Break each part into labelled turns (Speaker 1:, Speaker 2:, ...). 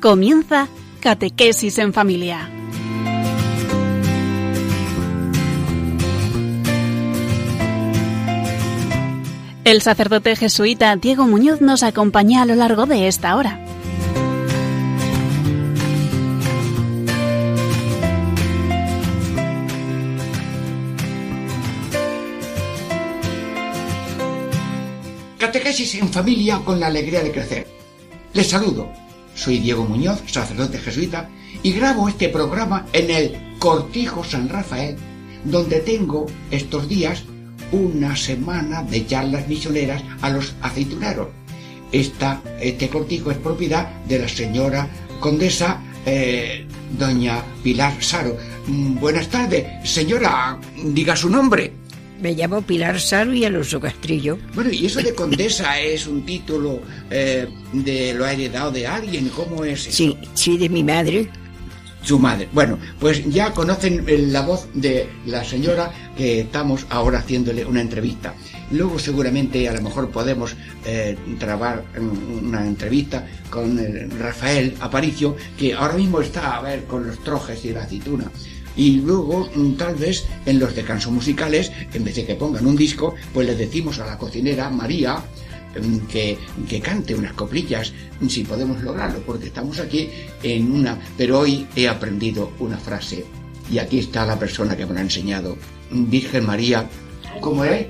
Speaker 1: Comienza Catequesis en Familia. El sacerdote jesuita Diego Muñoz nos acompaña a lo largo de esta hora.
Speaker 2: Catequesis en familia con la alegría de crecer. Les saludo. Soy Diego Muñoz, sacerdote jesuita, y grabo este programa en el Cortijo San Rafael, donde tengo estos días una semana de charlas misioneras a los aceituneros. Este cortijo es propiedad de la señora condesa eh, doña Pilar Saro. Mm, buenas tardes, señora, diga su nombre.
Speaker 3: Me llamo Pilar Saro y Alonso Castrillo.
Speaker 2: Bueno, ¿y eso de condesa es un título eh, de lo ha heredado de alguien? ¿Cómo es? eso?
Speaker 3: Sí, sí, de mi madre.
Speaker 2: Su madre. Bueno, pues ya conocen eh, la voz de la señora que estamos ahora haciéndole una entrevista. Luego seguramente a lo mejor podemos eh, trabar una entrevista con eh, Rafael Aparicio, que ahora mismo está a ver con los trojes y la aceituna. Y luego, mm, tal vez, en los descansos musicales, en vez de que pongan un disco, pues le decimos a la cocinera María mm, que, que cante unas coplillas, si podemos lograrlo, porque estamos aquí en una... Pero hoy he aprendido una frase, y aquí está la persona que me la ha enseñado. Virgen María, ¿cómo es?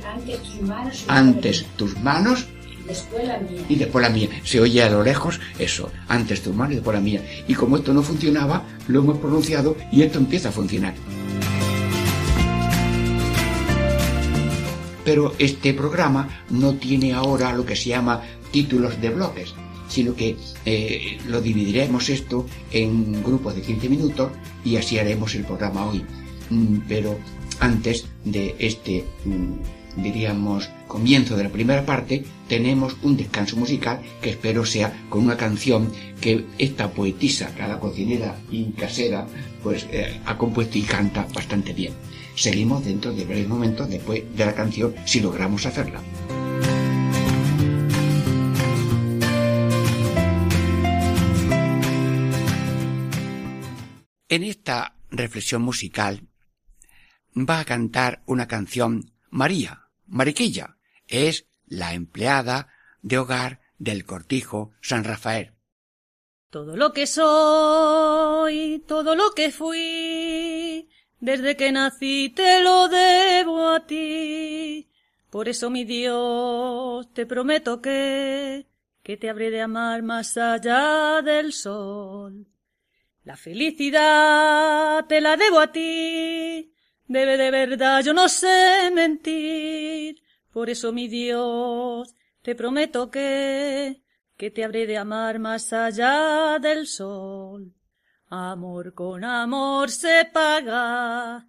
Speaker 4: Antes tus manos después la mía.
Speaker 2: y después la mía. Se oye a lo lejos eso, antes tu mano y después la mía. Y como esto no funcionaba, lo hemos pronunciado y esto empieza a funcionar. Pero este programa no tiene ahora lo que se llama títulos de bloques, sino que eh, lo dividiremos esto en grupos de 15 minutos y así haremos el programa hoy. Mm, Pero antes de este, mm, diríamos, comienzo de la primera parte, tenemos un descanso musical que espero sea con una canción que esta poetisa, cada cocinera y casera, pues eh, ha compuesto y canta bastante bien. Seguimos dentro de breves momentos después de la canción si logramos hacerla. En esta reflexión musical va a cantar una canción María, Mariquilla, es la empleada de hogar del cortijo San Rafael.
Speaker 5: Todo lo que soy, todo lo que fui, desde que nací te lo debo a ti. Por eso, mi Dios, te prometo que, que te habré de amar más allá del sol. La felicidad te la debo a ti, debe de verdad yo no sé mentir. Por eso, mi Dios, te prometo que, que te habré de amar más allá del sol. Amor con amor se paga,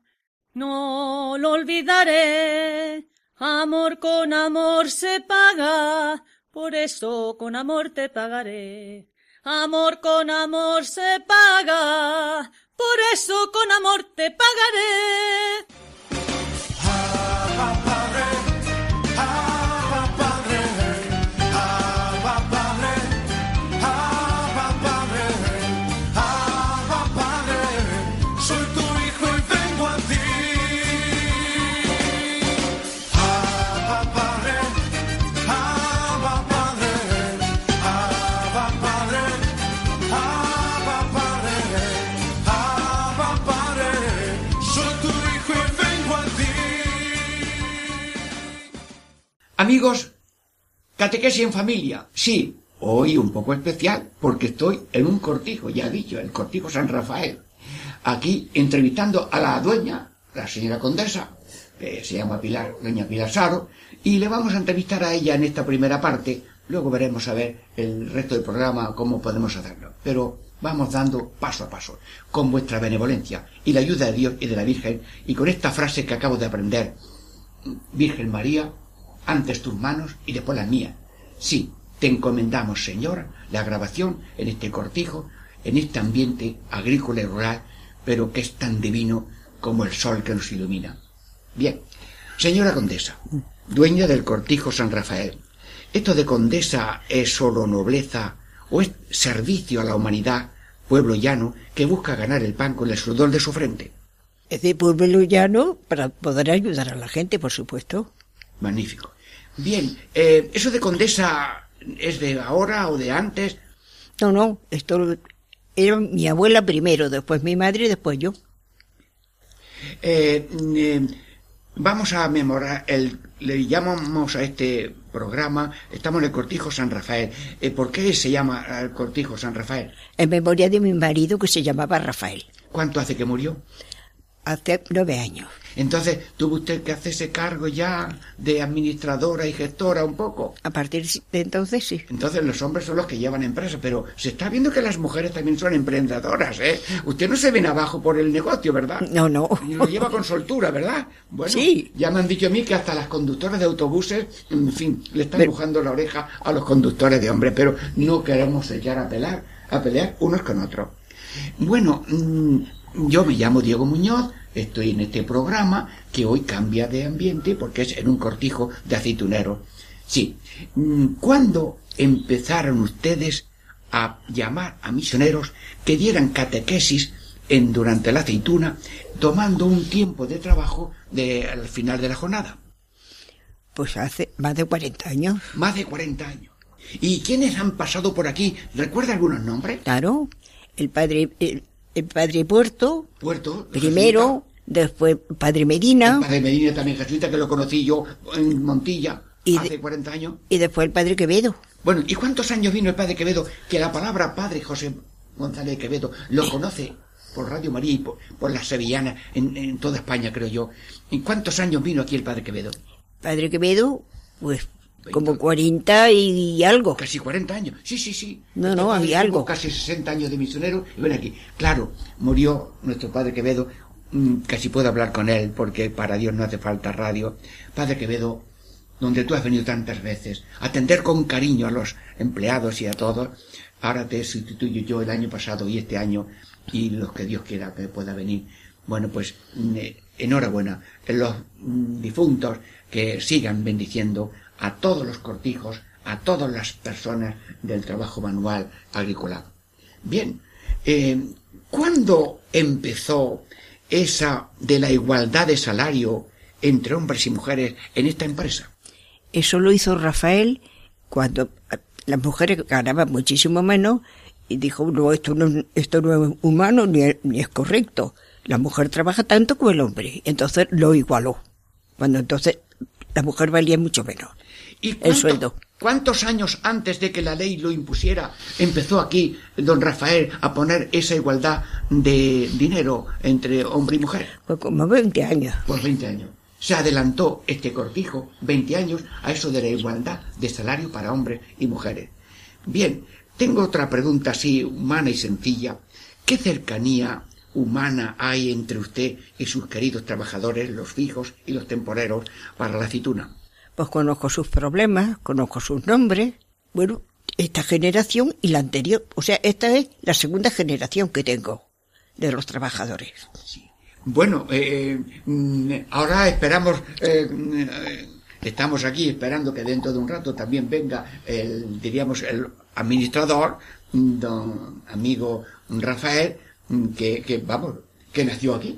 Speaker 5: no lo olvidaré. Amor con amor se paga, por eso con amor te pagaré. Amor con amor se paga, por eso con amor te pagaré.
Speaker 2: Amigos, catequesis en familia, sí, hoy un poco especial porque estoy en un cortijo, ya he dicho, el cortijo San Rafael. Aquí entrevistando a la dueña, la señora condesa, que se llama Pilar, doña Pilar Saro, y le vamos a entrevistar a ella en esta primera parte, luego veremos a ver el resto del programa cómo podemos hacerlo. Pero vamos dando paso a paso, con vuestra benevolencia y la ayuda de Dios y de la Virgen, y con esta frase que acabo de aprender, Virgen María, antes tus manos y después las mías. Sí, te encomendamos, Señor, la grabación en este cortijo, en este ambiente agrícola y rural, pero que es tan divino como el sol que nos ilumina. Bien, señora condesa, dueña del cortijo San Rafael, ¿esto de condesa es solo nobleza o es servicio a la humanidad, pueblo llano, que busca ganar el pan con el sudor de su frente?
Speaker 3: Es de pueblo llano para poder ayudar a la gente, por supuesto.
Speaker 2: Magnífico. Bien, eh, ¿eso de condesa es de ahora o de antes?
Speaker 3: No, no, esto era mi abuela primero, después mi madre y después yo.
Speaker 2: Eh, eh, vamos a memorar, el, le llamamos a este programa, estamos en el Cortijo San Rafael. Eh, ¿Por qué se llama el Cortijo San Rafael?
Speaker 3: En memoria de mi marido que se llamaba Rafael,
Speaker 2: ¿Cuánto hace que murió?
Speaker 3: Hace nueve años.
Speaker 2: Entonces, ¿tuvo usted que hacerse cargo ya de administradora y gestora un poco?
Speaker 3: A partir de entonces sí.
Speaker 2: Entonces los hombres son los que llevan empresas, pero se está viendo que las mujeres también son emprendedoras, ¿eh? Usted no se viene abajo por el negocio, ¿verdad?
Speaker 3: No, no.
Speaker 2: Y lo lleva con soltura, ¿verdad? Bueno,
Speaker 3: Sí.
Speaker 2: ya me han dicho a mí que hasta las conductoras de autobuses, en fin, le están
Speaker 3: Pero-
Speaker 2: empujando la oreja a los conductores de hombres, pero no queremos echar a pelear, a pelear unos con otros. Bueno, mm, yo me llamo Diego Muñoz, estoy en este programa que hoy cambia de ambiente porque es en un cortijo de aceituneros. Sí, mm, ¿cuándo empezaron ustedes a llamar a misioneros que dieran catequesis en, durante la aceituna, tomando un tiempo de trabajo de, al final de la jornada?
Speaker 3: Pues hace más de 40 años.
Speaker 2: Más de 40 años. ¿Y quiénes han pasado por aquí? ¿Recuerda algunos nombres?
Speaker 3: Claro, el padre, el, el padre Puerto,
Speaker 2: Puerto.
Speaker 3: primero, después padre Medina
Speaker 2: El padre Medina también jesuita, que lo conocí yo en Montilla
Speaker 3: Y
Speaker 2: hace
Speaker 3: de-
Speaker 2: 40 años.
Speaker 3: y después el padre Quevedo.
Speaker 2: Bueno, ¿y cuántos años vino el padre Quevedo? Que la palabra padre José González Quevedo lo conoce por Radio María y por, por las sevillanas en, en toda España, creo yo. ¿En cuántos años vino aquí el padre Quevedo?
Speaker 3: Padre Quevedo, pues como 40 y algo.
Speaker 2: Casi 40 años. Sí, sí, sí.
Speaker 3: No,
Speaker 2: Nuestro
Speaker 3: no, había algo.
Speaker 2: Casi 60 años de misionero y ven aquí. Claro, murió nuestro padre Quevedo. mm, Casi puedo hablar con él porque para Dios no hace falta radio. Padre Quevedo, donde tú has venido tantas veces, atender con cariño a los empleados y a todos. Ahora te sustituyo yo el año pasado y este año y los que Dios quiera que pueda venir. Bueno, pues mm, eh, enhorabuena. Los mm, difuntos que sigan bendiciendo a todos los cortijos, a todas las personas del trabajo manual agrícola. Bien, eh, ¿cuándo empezó esa de la igualdad de salario entre hombres y mujeres en esta empresa?
Speaker 3: Eso lo hizo Rafael cuando las mujeres ganaban muchísimo menos y dijo, no, esto no, esto no es humano ni es, ni es correcto. La mujer trabaja tanto como el hombre. Entonces lo igualó. Cuando entonces la mujer valía mucho menos.
Speaker 2: ¿Y
Speaker 3: El sueldo.
Speaker 2: ¿Cuántos años antes de que la ley lo impusiera empezó aquí don Rafael a poner esa igualdad de dinero entre hombre y mujer?
Speaker 3: Pues como 20 años.
Speaker 2: Pues 20 años. Se adelantó este cortijo 20 años a eso de la igualdad de salario para hombres y mujeres. Bien, tengo otra pregunta así humana y sencilla. ¿Qué cercanía humana hay entre usted y sus queridos trabajadores, los fijos y los temporeros, para la aceituna?
Speaker 3: Pues conozco sus problemas, conozco sus nombres. Bueno, esta generación y la anterior. O sea, esta es la segunda generación que tengo de los trabajadores.
Speaker 2: Bueno, eh, mm, ahora esperamos, eh, eh, estamos aquí esperando que dentro de un rato también venga el, diríamos, el administrador, mm, don amigo Rafael, mm, que vamos, que nació aquí.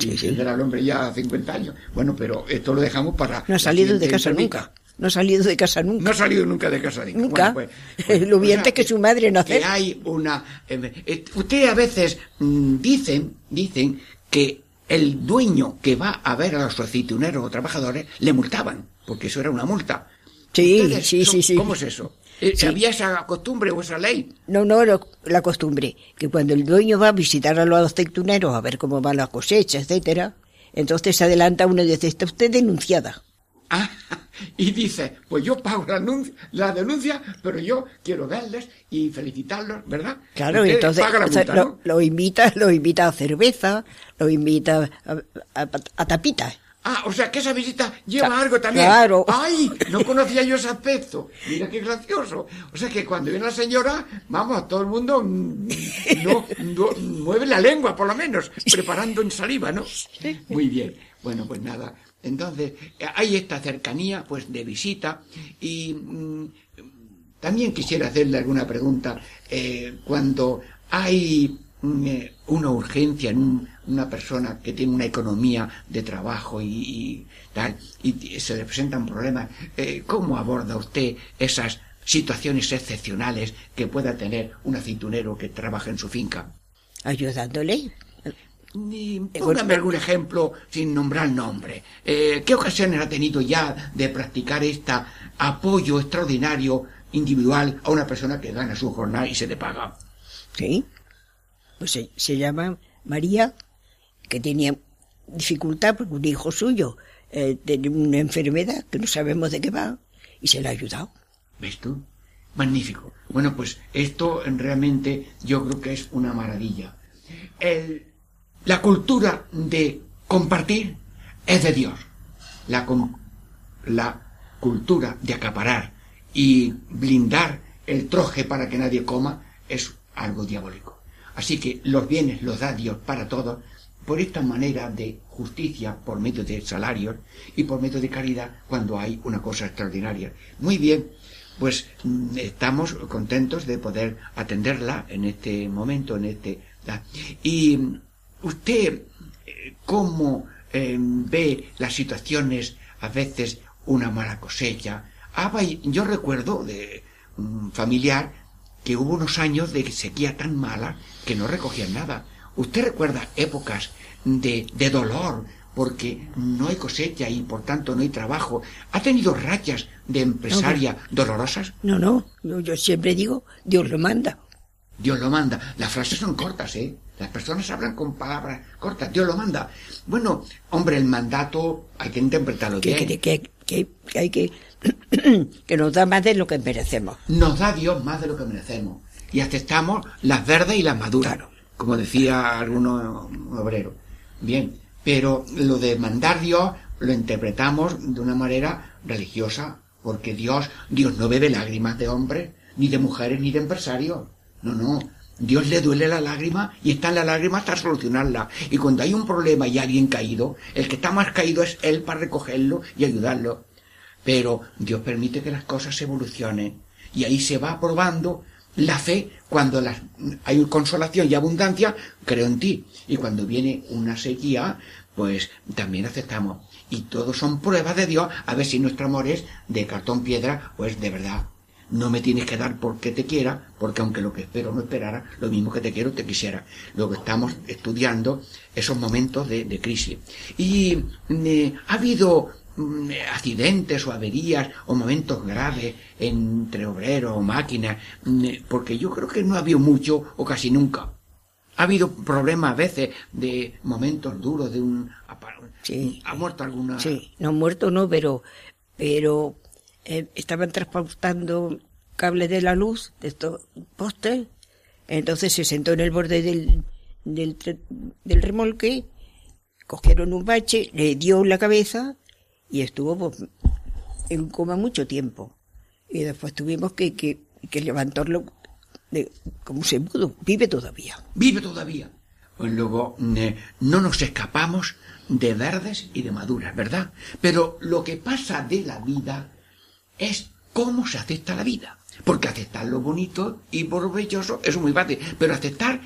Speaker 2: Y que era el hombre ya a 50 años. Bueno, pero esto lo dejamos para...
Speaker 3: No ha salido de casa nunca. No ha salido de casa
Speaker 2: No
Speaker 3: nunca.
Speaker 2: ha salido nunca de casa. digo.
Speaker 3: Nunca.
Speaker 2: Bueno, pues,
Speaker 3: Lo vi antes que su madre nacer.
Speaker 2: Que hay una... eh, eh, usted a veces mm, dicen, dicen que el dueño que va a ver a los aceituneros o trabajadores le multaban, porque eso era una multa.
Speaker 3: Sí,
Speaker 2: Ustedes
Speaker 3: sí, sí, sí.
Speaker 2: ¿Cómo es eso? Eh,
Speaker 3: Sí.
Speaker 2: ¿Había esa costumbre o esa ley?
Speaker 3: No, no, lo- la costumbre, que cuando el dueño va a visitar a los aceituneros a ver cómo va la cosecha, etcétera, entonces se adelanta uno y dice, está usted denunciada.
Speaker 2: Ah, y dice, pues yo pago la, denuncia, pero yo quiero verles y felicitarlos, ¿verdad?
Speaker 3: Claro, entonces
Speaker 2: la
Speaker 3: o sea,
Speaker 2: multa,
Speaker 3: lo,
Speaker 2: ¿no?
Speaker 3: lo invita, lo invita a cerveza, lo invita a, a- a tapitas.
Speaker 2: Ah, o sea que esa visita lleva algo también.
Speaker 3: claro.
Speaker 2: ¡Ay! No conocía yo ese aspecto. Mira qué gracioso. O sea que cuando viene la señora, vamos, todo el mundo mm, no, no- mueve la lengua, por lo menos, preparando en saliva, ¿no? Muy bien. Bueno, pues nada. Entonces, hay esta cercanía, pues, de visita y mm, también quisiera hacerle alguna pregunta. Eh, cuando hay una urgencia en un- una persona que tiene una economía de trabajo y, y tal, y se le presentan problemas, eh, ¿cómo aborda usted esas situaciones excepcionales que pueda tener un aceitunero que trabaja en su finca?
Speaker 3: Ayudándole.
Speaker 2: Ni- Póngame algún ejemplo sin nombrar nombre. Eh, ¿Qué ocasiones ha tenido ya de practicar este apoyo extraordinario individual a una persona que gana su jornada y se le paga?
Speaker 3: Sí. Pues se, llama María, que tenía dificultad porque un hijo suyo eh, tenía una enfermedad que no sabemos de qué va y se le ha ayudado.
Speaker 2: ¿Ves tú? Magnífico. Bueno, pues esto realmente yo creo que es una maravilla. La cultura de compartir es de Dios. La, la cultura de acaparar y blindar el troje para que nadie coma es algo diabólico. Así que los bienes los da Dios para todos por esta manera de justicia por medio de salarios y por medio de caridad cuando hay una cosa extraordinaria. Muy bien, pues mm, estamos contentos de poder atenderla en este momento, en este... Y mm, usted, eh, ¿cómo eh, ve las situaciones, a veces una mala cosecha? Ah, yo recuerdo de un familiar que hubo unos años de sequía tan mala que no recogían nada. ¿Usted recuerda épocas de, de dolor porque no hay cosecha y por tanto no hay trabajo? ¿Ha tenido rachas de empresaria dolorosas?
Speaker 3: No, no, yo, yo siempre digo, Dios lo manda.
Speaker 2: Dios lo manda. Las frases son cortas, ¿eh? Las personas hablan con palabras cortas. Dios lo manda. Bueno, hombre, el mandato hay que interpretarlo bien.
Speaker 3: que, que, que- que hay que, que nos da más de lo que merecemos.
Speaker 2: Nos da Dios más de lo que merecemos. Y aceptamos las verdes y las maduras,
Speaker 3: Claro.
Speaker 2: como decía algunos obreros. Bien, pero lo de mandar Dios lo interpretamos de una manera religiosa, porque Dios, Dios no bebe lágrimas de hombres, ni de mujeres, ni de empresarios. No, no. Dios le duele la lágrima y está en la lágrima hasta solucionarla. Y cuando hay un problema y alguien caído, el que está más caído es él para recogerlo y ayudarlo. Pero Dios permite que las cosas evolucionen y ahí se va probando la fe cuando las, hay consolación y abundancia, creo en ti. Y cuando viene una sequía, pues también aceptamos. Y todos son pruebas de Dios a ver si nuestro amor es de cartón piedra o es de verdad. No me tienes que dar porque te quiera, porque aunque lo que espero no esperara, lo mismo que te quiero te quisiera. Luego estamos estudiando esos momentos de, de crisis. Y eh, ha habido mm, accidentes o averías o momentos graves entre obreros o máquinas, mm, porque yo creo que no ha habido mucho o casi nunca. Ha habido problemas a veces de momentos duros de un...
Speaker 3: Sí.
Speaker 2: ¿Ha muerto alguna...?
Speaker 3: Sí, no muerto no, pero, pero eh, estaban transportando cables de la luz de estos postes, entonces se sentó en el borde del, del, del remolque, cogieron un bache, le dio la cabeza y estuvo pues, en coma mucho tiempo. Y después tuvimos que, que, que levantarlo de, como se pudo, vive todavía.
Speaker 2: vive todavía. Pues luego eh, no nos escapamos de verdes y de maduras, ¿verdad? Pero lo que pasa de la vida es cómo se acepta la vida. Porque aceptar lo bonito y provechoso es muy fácil. Pero aceptar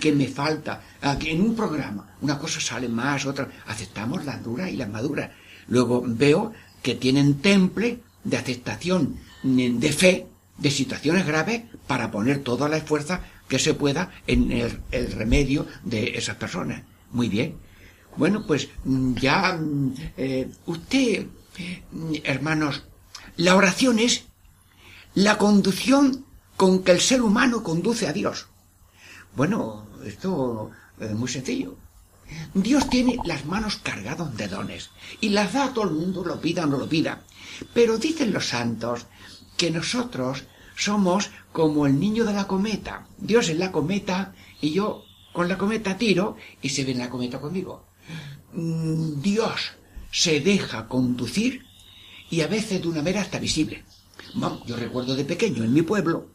Speaker 2: que me falta, que en un programa una cosa sale más, otra. Aceptamos las duras y las maduras. Luego veo que tienen temple de aceptación, mm, de fe, de situaciones graves para poner toda la fuerza que se pueda en el, el remedio de esas personas. Muy bien. Bueno, pues mm, ya mm, eh, usted, hermanos, la oración es la conducción con que el ser humano conduce a Dios. Bueno, esto es muy sencillo. Dios tiene las manos cargadas de dones y las da a todo el mundo, lo pida o no lo pida. Pero dicen los santos que nosotros somos como el niño de la cometa. Dios es la cometa y yo con la cometa tiro y se ve en la cometa conmigo. Mm, Dios se deja conducir y a veces de una manera hasta visible. Vamos, yo recuerdo de pequeño en mi pueblo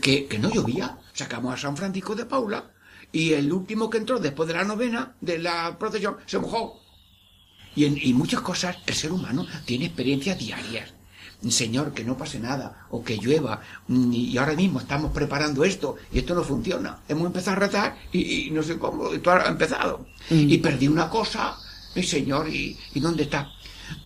Speaker 2: que, que no llovía. Sacamos a San Francisco de Paula y el último que entró después de la novena de la procesión se mojó. Y en y muchas cosas el ser humano tiene experiencias diarias. Señor, que no pase nada, o que llueva, mm, y ahora mismo estamos preparando esto, y esto no funciona. Hemos empezado a rezar, y, y no sé cómo, esto ha empezado. Y perdí una cosa, mi Señor, y, ¿y dónde está?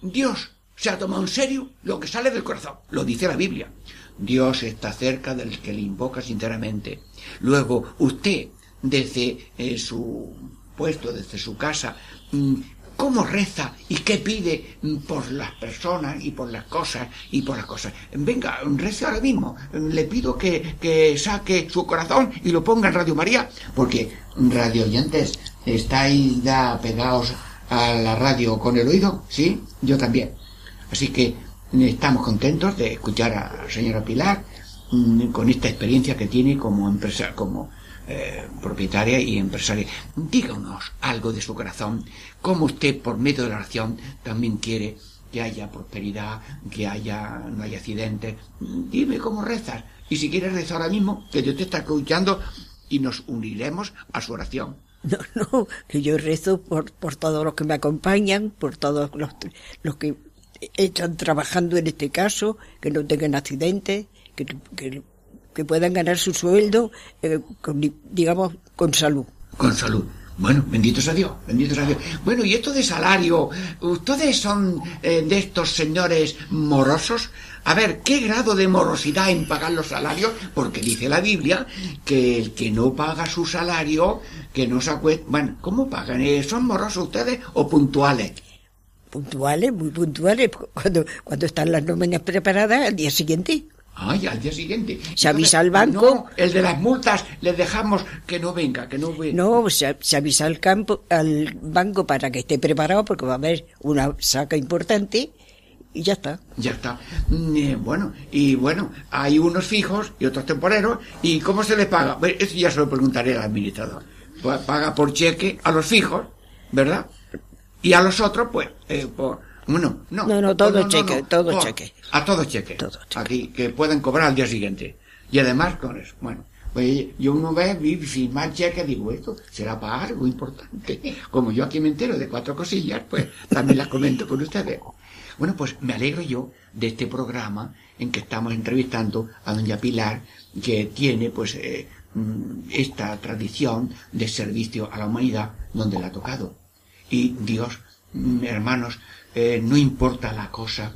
Speaker 2: Dios se ha tomado en serio lo que sale del corazón, lo dice la Biblia. Dios está cerca del que le invoca sinceramente. Luego, usted, desde eh, su puesto, desde su casa, mm, ¿cómo reza y qué pide mm, por las personas y por las cosas y por las cosas? Venga, rece ahora mismo. Le pido que, que saque su corazón y lo ponga en Radio María, porque radio oyentes, ¿estáis ya pegados a la radio con el oído? ¿Sí? Yo también. Así que estamos contentos de escuchar a señora Pilar mm, con esta experiencia que tiene como empresa, como eh, propietaria y empresaria. Díganos algo de su corazón, cómo usted por medio de la oración también quiere que haya prosperidad, que haya no haya accidentes. Dime cómo rezas. Y si quieres rezar ahora mismo, que Dios te está escuchando y nos uniremos a su oración.
Speaker 3: No, no, que yo rezo por, por todos los que me acompañan, por todos los, los que están trabajando en este caso, que no tengan accidentes, que, que, puedan ganar su sueldo, eh, con, digamos, con salud.
Speaker 2: Con salud. Bueno, bendito sea Dios, bendito sea Dios. Bueno, y esto de salario, ¿ustedes son eh, de estos señores morosos? A ver, ¿qué grado de morosidad en pagar los salarios? Porque dice la Biblia que el que no paga su salario, que no se acuesta... Bueno, ¿cómo pagan? Eh, ¿Son morosos ustedes o puntuales?
Speaker 3: Puntuales, muy puntuales, cuando, cuando están las nóminas preparadas al día siguiente.
Speaker 2: Ay, al día siguiente.
Speaker 3: Se avisa al banco.
Speaker 2: No, el de las multas les dejamos que no venga, que no venga.
Speaker 3: No, se, se avisa al campo, al banco para que esté preparado porque va a haber una saca importante y ya está.
Speaker 2: Ya está. Mm, eh, bueno, y bueno, hay unos fijos y otros temporeros. ¿Y cómo se les paga? Bueno, Eso ya se lo preguntaré al administrador. Paga por cheque a los fijos, ¿verdad? Y a los otros, pues, eh, por... Bueno, no.
Speaker 3: No, no, todo cheque, todo cheque.
Speaker 2: A todo cheque.
Speaker 3: Todo cheque.
Speaker 2: Aquí, que pueden cobrar al día siguiente. Y además con eso, bueno. Pues yo uno ve, vi sin más cheque, digo, esto será para algo importante. Como yo aquí me entero de cuatro cosillas, pues también las comento con ustedes. Bueno, pues me alegro yo de este programa en que estamos entrevistando a doña Pilar, que tiene pues eh, mm, esta tradición de servicio a la humanidad donde la ha tocado. Y Dios, mm, hermanos, eh, no importa la cosa,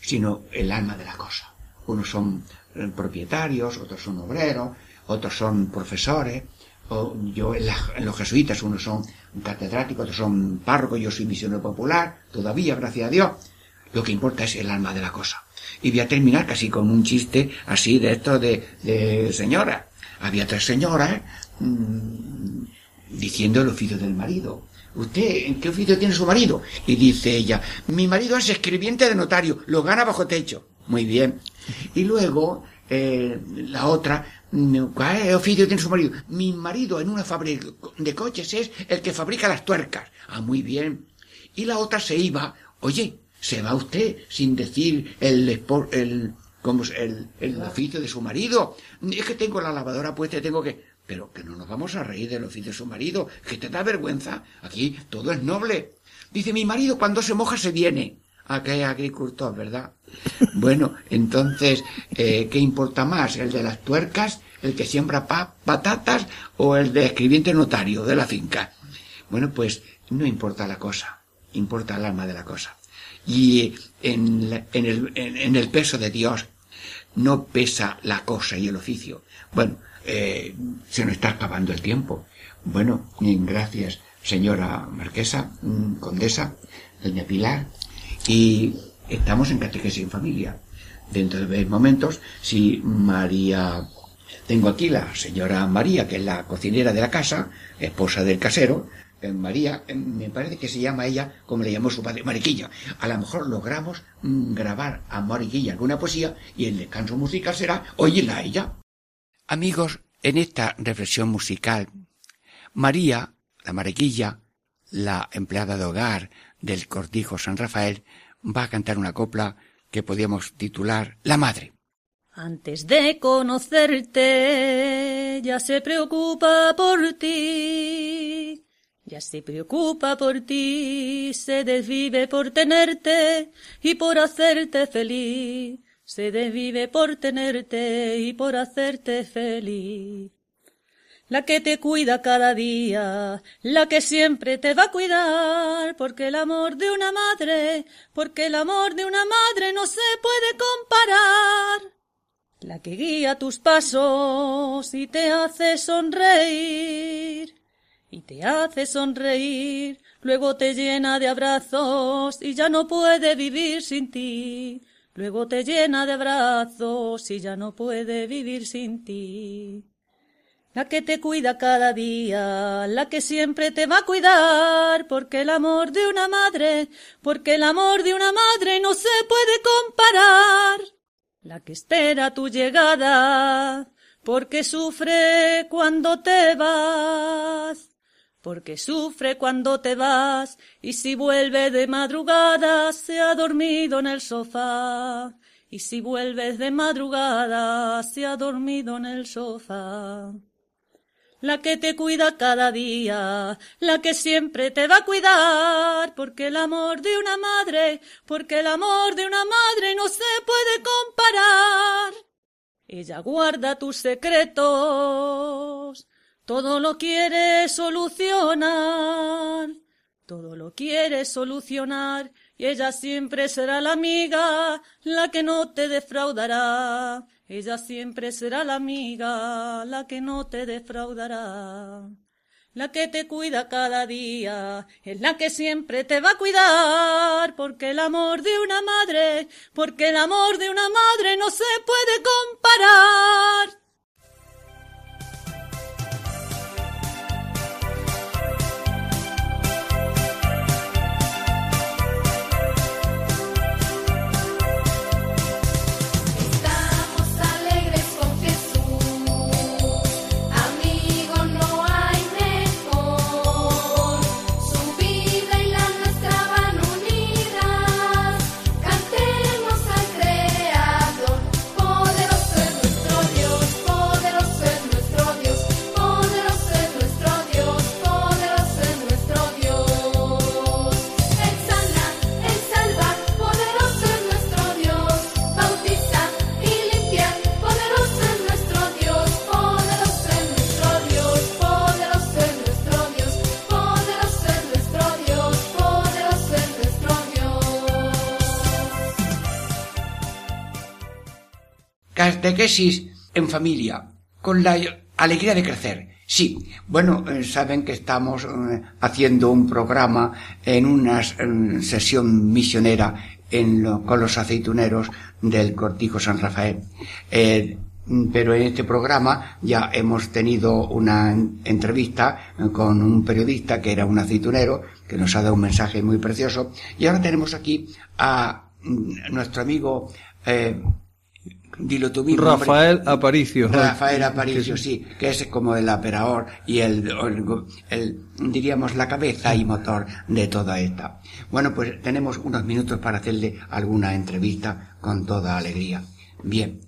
Speaker 2: sino el alma de la cosa. Unos son eh, propietarios, otros son obreros, otros son profesores, o yo en, la- en los jesuitas unos son catedráticos, otros son párrocos, yo soy misionero popular, todavía, gracias a Dios. Lo que importa es el alma de la cosa. Y voy a terminar casi con un chiste así de esto de, de señora. Había tres señoras mm, diciendo el oficio del marido. ¿Usted en qué oficio tiene su marido? Y dice ella, mi marido es escribiente de notario, lo gana bajo techo. Muy bien. Y luego, eh, la otra, mm, ¿cuál oficio tiene su marido? Mi marido en una fábrica de coches es el que fabrica las tuercas. Ah, muy bien. Y la otra se iba, oye, se va usted sin decir el, el, ¿cómo es? el, el oficio de su marido. Es que tengo la lavadora puesta y tengo que... Pero que no nos vamos a reír del oficio de su marido, que te da vergüenza. Aquí todo es noble. Dice, mi marido cuando se moja se viene. Ah, que es agricultor, ¿verdad? Bueno, entonces, eh, ¿qué importa más? ¿El de las tuercas, el que siembra pa- patatas o el de escribiente notario de la finca? Bueno, pues no importa la cosa, importa el alma de la cosa. Y la- en, el, en el peso de Dios no pesa la cosa y el oficio. Bueno, eh, se nos está acabando el tiempo. Bueno, gracias, señora marquesa, mm, condesa, doña Pilar, y estamos en catequesis en familia. Dentro de breves momentos, si María, tengo aquí la señora María, que es la cocinera de la casa, esposa del casero, eh, María, eh, me parece que se llama ella como le llamó su padre, Mariquilla. A lo mejor logramos mm, grabar a Mariquilla alguna poesía y el descanso musical será oírla a ella. Amigos, en esta reflexión musical, María, la Mariquilla, la empleada de hogar del cortijo San Rafael, va a cantar una copla que podríamos titular La Madre.
Speaker 5: Antes de conocerte, ya se preocupa por ti. Ya se preocupa por ti, se desvive por tenerte y por hacerte feliz. Se desvive por tenerte y por hacerte feliz. La que te cuida cada día, la que siempre te va a cuidar, porque el amor de una madre, porque el amor de una madre no se puede comparar. La que guía tus pasos y te hace sonreír, y te hace sonreír, luego te llena de abrazos y ya no puede vivir sin ti. Luego te llena de abrazos y ya no puede vivir sin ti. La que te cuida cada día, la que siempre te va a cuidar, porque el amor de una madre, porque el amor de una madre no se puede comparar. La que espera tu llegada, porque sufre cuando te vas, porque sufre cuando te vas, y si vuelve de madrugada se ha dormido en el sofá, y si vuelves de madrugada se ha dormido en el sofá la que te cuida cada día, la que siempre te va a cuidar, porque el amor de una madre, porque el amor de una madre no se puede comparar. Ella guarda tus secretos, todo lo quiere solucionar, todo lo quiere solucionar, y ella siempre será la amiga, la que no te defraudará. Ella siempre será la amiga, la que no te defraudará. La que te cuida cada día, es la que siempre te va a cuidar, porque el amor de una madre, porque el amor de una madre no se puede comparar.
Speaker 2: Catequesis en familia, con la alegría de crecer. Sí, bueno, eh, saben que estamos eh, haciendo un programa en una sesión misionera con los aceituneros del Cortijo San Rafael. Eh, pero en este programa ya hemos tenido una en- entrevista con un periodista que era un aceitunero, que nos ha dado un mensaje muy precioso, y ahora tenemos aquí a mm, nuestro amigo, dilo tú mismo. hombre.
Speaker 6: Rafael Aparicio.
Speaker 2: Rafael Aparicio, sí, que es como el operador y el, el- el, diríamos, la cabeza y motor de toda esta. Bueno, pues tenemos unos minutos para hacerle alguna entrevista con toda alegría. Bien.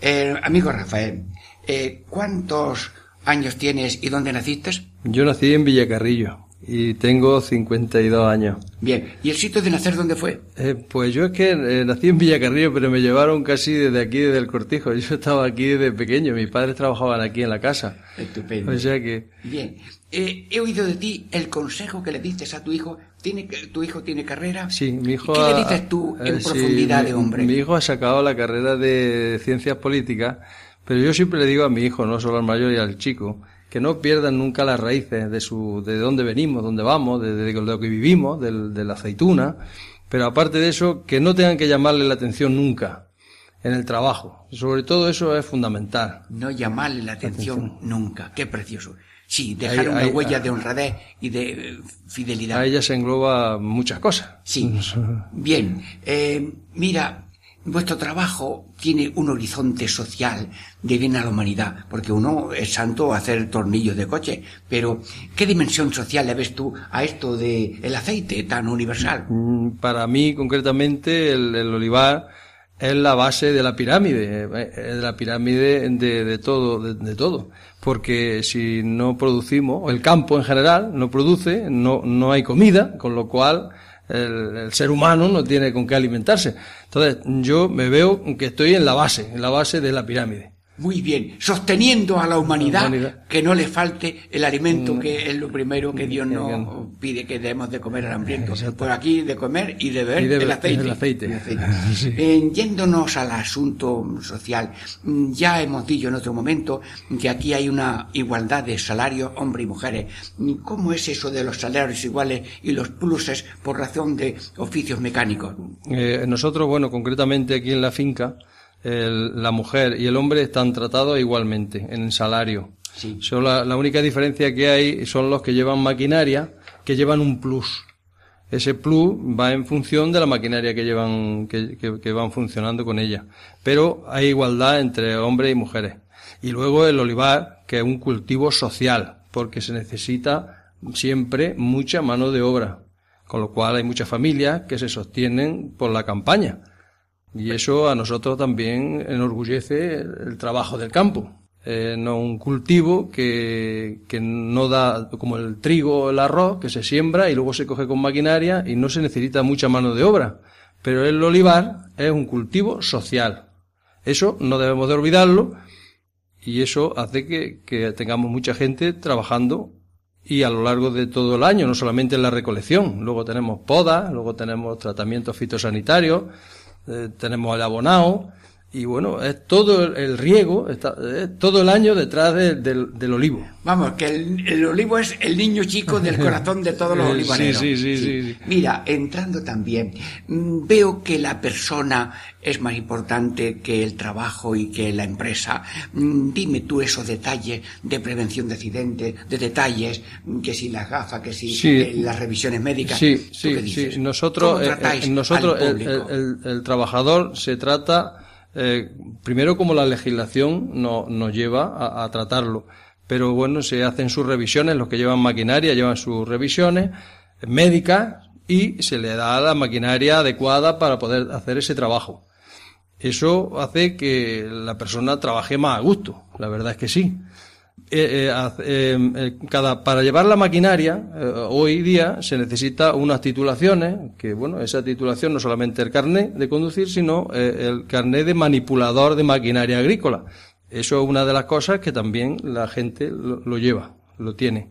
Speaker 2: Eh, amigo Rafael, eh, ¿cuántos años tienes y dónde naciste?
Speaker 6: Yo nací en Villacarrillo y tengo 52 años.
Speaker 2: Bien. ¿Y el sitio de nacer dónde fue?
Speaker 6: Eh, pues yo es que eh, nací en Villacarrillo, pero me llevaron casi desde aquí, desde el Cortijo. Yo estaba aquí desde pequeño, mis padres trabajaban aquí en la casa.
Speaker 2: Estupendo.
Speaker 6: O sea que
Speaker 2: Bien. Eh, he oído de ti el consejo que le dices a tu hijo. ¿Tiene, ¿Tu hijo tiene carrera?
Speaker 6: Sí, mi hijo.
Speaker 2: ¿Y ¿Qué
Speaker 6: ha-
Speaker 2: le dices tú en
Speaker 6: eh, sí,
Speaker 2: profundidad
Speaker 6: mi-
Speaker 2: de hombre?
Speaker 6: Mi hijo ha sacado la carrera de ciencias políticas, pero yo siempre le digo a mi hijo, no solo al mayor y al chico, que no pierdan nunca las raíces de su, de dónde venimos, dónde vamos, de, de lo que vivimos, del- de la aceituna, pero aparte de eso, que no tengan que llamarle la atención nunca en el trabajo. Sobre todo eso es fundamental.
Speaker 2: No llamarle la atención nunca. Qué precioso. Sí, dejar
Speaker 6: Ahí-
Speaker 2: una
Speaker 6: ahí-
Speaker 2: huella
Speaker 6: ah.
Speaker 2: de honradez y de eh, fidelidad.
Speaker 6: A ella se engloba muchas cosas.
Speaker 2: Sí. Bien. Eh, mira, vuestro trabajo tiene un horizonte social de bien a la humanidad, porque uno es santo hacer tornillos de coche, pero ¿qué dimensión social le ves tú a esto de el aceite tan universal?
Speaker 6: Mm, Para mí, concretamente, el, olivar es la base de la pirámide, eh, es de la pirámide de, de todo, de, de todo. Porque si no producimos, el campo en general no produce, no, no hay comida, con lo cual el, el ser humano no tiene con qué alimentarse. Entonces, yo me veo que estoy en la base, en la base de la pirámide.
Speaker 2: Muy bien, sosteniendo a la humanidad,
Speaker 6: La humanidad.
Speaker 2: que no le falte el alimento,
Speaker 6: Mm.
Speaker 2: que es lo primero que Dios
Speaker 6: Que-
Speaker 2: nos pide que demos de comer al hambriento. Por aquí de comer y de beber
Speaker 6: Y de
Speaker 2: el aceite.
Speaker 6: el aceite.
Speaker 2: El aceite.
Speaker 6: Sí.
Speaker 2: Eh, yéndonos al asunto social, mm, ya hemos dicho en otro momento que aquí hay una igualdad de salarios hombres y mujeres. Mm, ¿Cómo es eso de los salarios iguales y los pluses por razón de oficios mecánicos?
Speaker 6: Eh, nosotros, bueno, concretamente aquí en la finca, el- la mujer y el hombre están tratados igualmente en el salario.
Speaker 2: Sí.
Speaker 6: Solo la, la única diferencia que hay son los que llevan maquinaria, que llevan un plus. Ese plus va en función de la maquinaria que llevan, que, que- que van funcionando con ella. Pero hay igualdad entre hombres y mujeres. Y luego el olivar, que es un cultivo social, porque se necesita siempre mucha mano de obra. Con lo cual hay muchas familias que se sostienen por la campaña. Y eso a nosotros también enorgullece el, trabajo del campo. Eh, no un cultivo que, que no da como el trigo o el arroz, que se siembra y luego se coge con maquinaria y no se necesita mucha mano de obra. Pero el olivar es un cultivo social. Eso no debemos de olvidarlo y eso hace que, que tengamos mucha gente trabajando y a lo largo de todo el año, no solamente en la recolección. Luego tenemos podas, luego tenemos tratamientos fitosanitarios, eh, tenemos el abonado y bueno, es todo el, riego, está, es todo el año detrás de- del, del olivo.
Speaker 2: Vamos, que el, el olivo es el niño chico del corazón de todos los olivaneros.
Speaker 6: sí, sí, sí.
Speaker 2: Mira, entrando también, mm, veo que la persona es más importante que el trabajo y que la empresa. Mm, Dime tú esos detalles de prevención de accidentes, de detalles, mm, que si las gafas, que si eh, las revisiones médicas.
Speaker 6: Sí,
Speaker 2: ¿Tú
Speaker 6: sí,
Speaker 2: dices?
Speaker 6: sí. Nosotros,
Speaker 2: ¿Cómo
Speaker 6: eh,
Speaker 2: tratáis
Speaker 6: eh, nosotros
Speaker 2: al
Speaker 6: el- el trabajador se trata eh, primero como la legislación no- nos lleva a, a tratarlo. Pero bueno, se hacen sus revisiones, los que llevan maquinaria llevan sus revisiones médicas y se le da la maquinaria adecuada para poder hacer ese trabajo. Eso hace que la persona trabaje más a gusto, la verdad es que sí. Eh, eh, haz- eh, cada, para llevar la maquinaria, hoy día se necesita unas titulaciones, que bueno, esa titulación no solamente el carnet de conducir, sino el carnet de manipulador de maquinaria agrícola. Eso es una de las cosas que también la gente lo, lo lleva, lo tiene.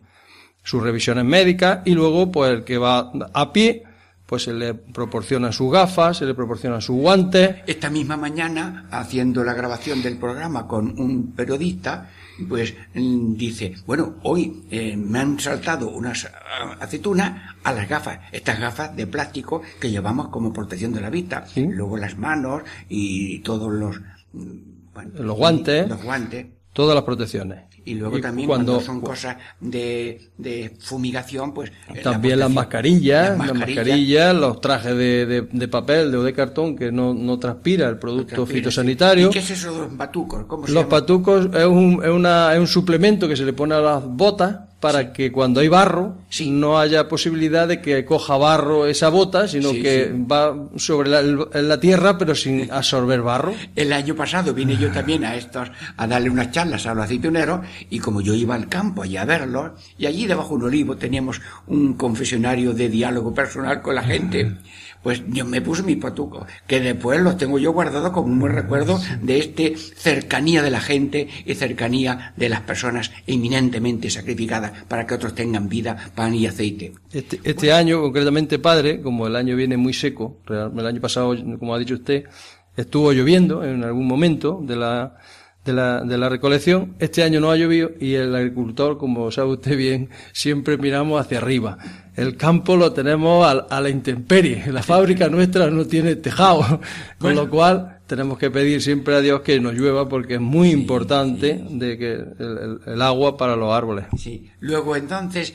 Speaker 6: Sus revisiones médicas y luego, pues el que va a pie, pues se le proporciona sus gafas, se le proporciona sus guantes,
Speaker 2: Esta misma mañana, haciendo la grabación del programa con un periodista, pues mm, dice, bueno, hoy eh, me han saltado unas ah, aceitunas a las gafas, estas gafas de plástico que llevamos como protección de la vista,
Speaker 6: Sí.
Speaker 2: luego las manos y todos los, mm, bueno,
Speaker 6: Los guantes.
Speaker 2: los guantes.
Speaker 6: todas las protecciones.
Speaker 2: Y luego también cuando,
Speaker 6: cuando
Speaker 2: son cosas de, de fumigación, pues... la
Speaker 6: También las mascarillas,
Speaker 2: Las
Speaker 6: las mascarillas. los trajes de, de- de papel de o de cartón que no, no transpira el producto
Speaker 2: Transpira,
Speaker 6: fitosanitario.
Speaker 2: ¿Y qué es eso de los batucos? ¿Cómo se
Speaker 6: Los
Speaker 2: llama?
Speaker 6: patucos es un, es, una, es un suplemento que se le pone a las botas para que cuando hay barro
Speaker 2: Sí.
Speaker 6: no haya posibilidad de que coja barro esa bota, sino
Speaker 2: Sí,
Speaker 6: que va sobre la, la tierra pero sin absorber barro.
Speaker 2: El año pasado vine yo también a estos a darle unas charlas a los aceituneros y como yo iba al campo allí a verlos y allí debajo de un olivo teníamos un confesionario de diálogo personal con la gente, pues yo me puse mis patucos, que después los tengo yo guardados como un buen recuerdo de este cercanía de la gente y cercanía de las personas eminentemente sacrificadas para que otros tengan vida, pan y aceite.
Speaker 6: Este, este año, concretamente padre, como el año viene muy seco, el año pasado, como ha dicho usted, estuvo lloviendo en algún momento de la, de la, de la recolección, este año no ha llovido y el agricultor, como sabe usted bien, siempre miramos hacia arriba. El campo lo tenemos a, a la intemperie, la fábrica nuestra no tiene tejado, con lo cual tenemos que pedir siempre a Dios que nos llueva porque es muy importante de que el, agua para los árboles.
Speaker 2: Sí. Luego, entonces,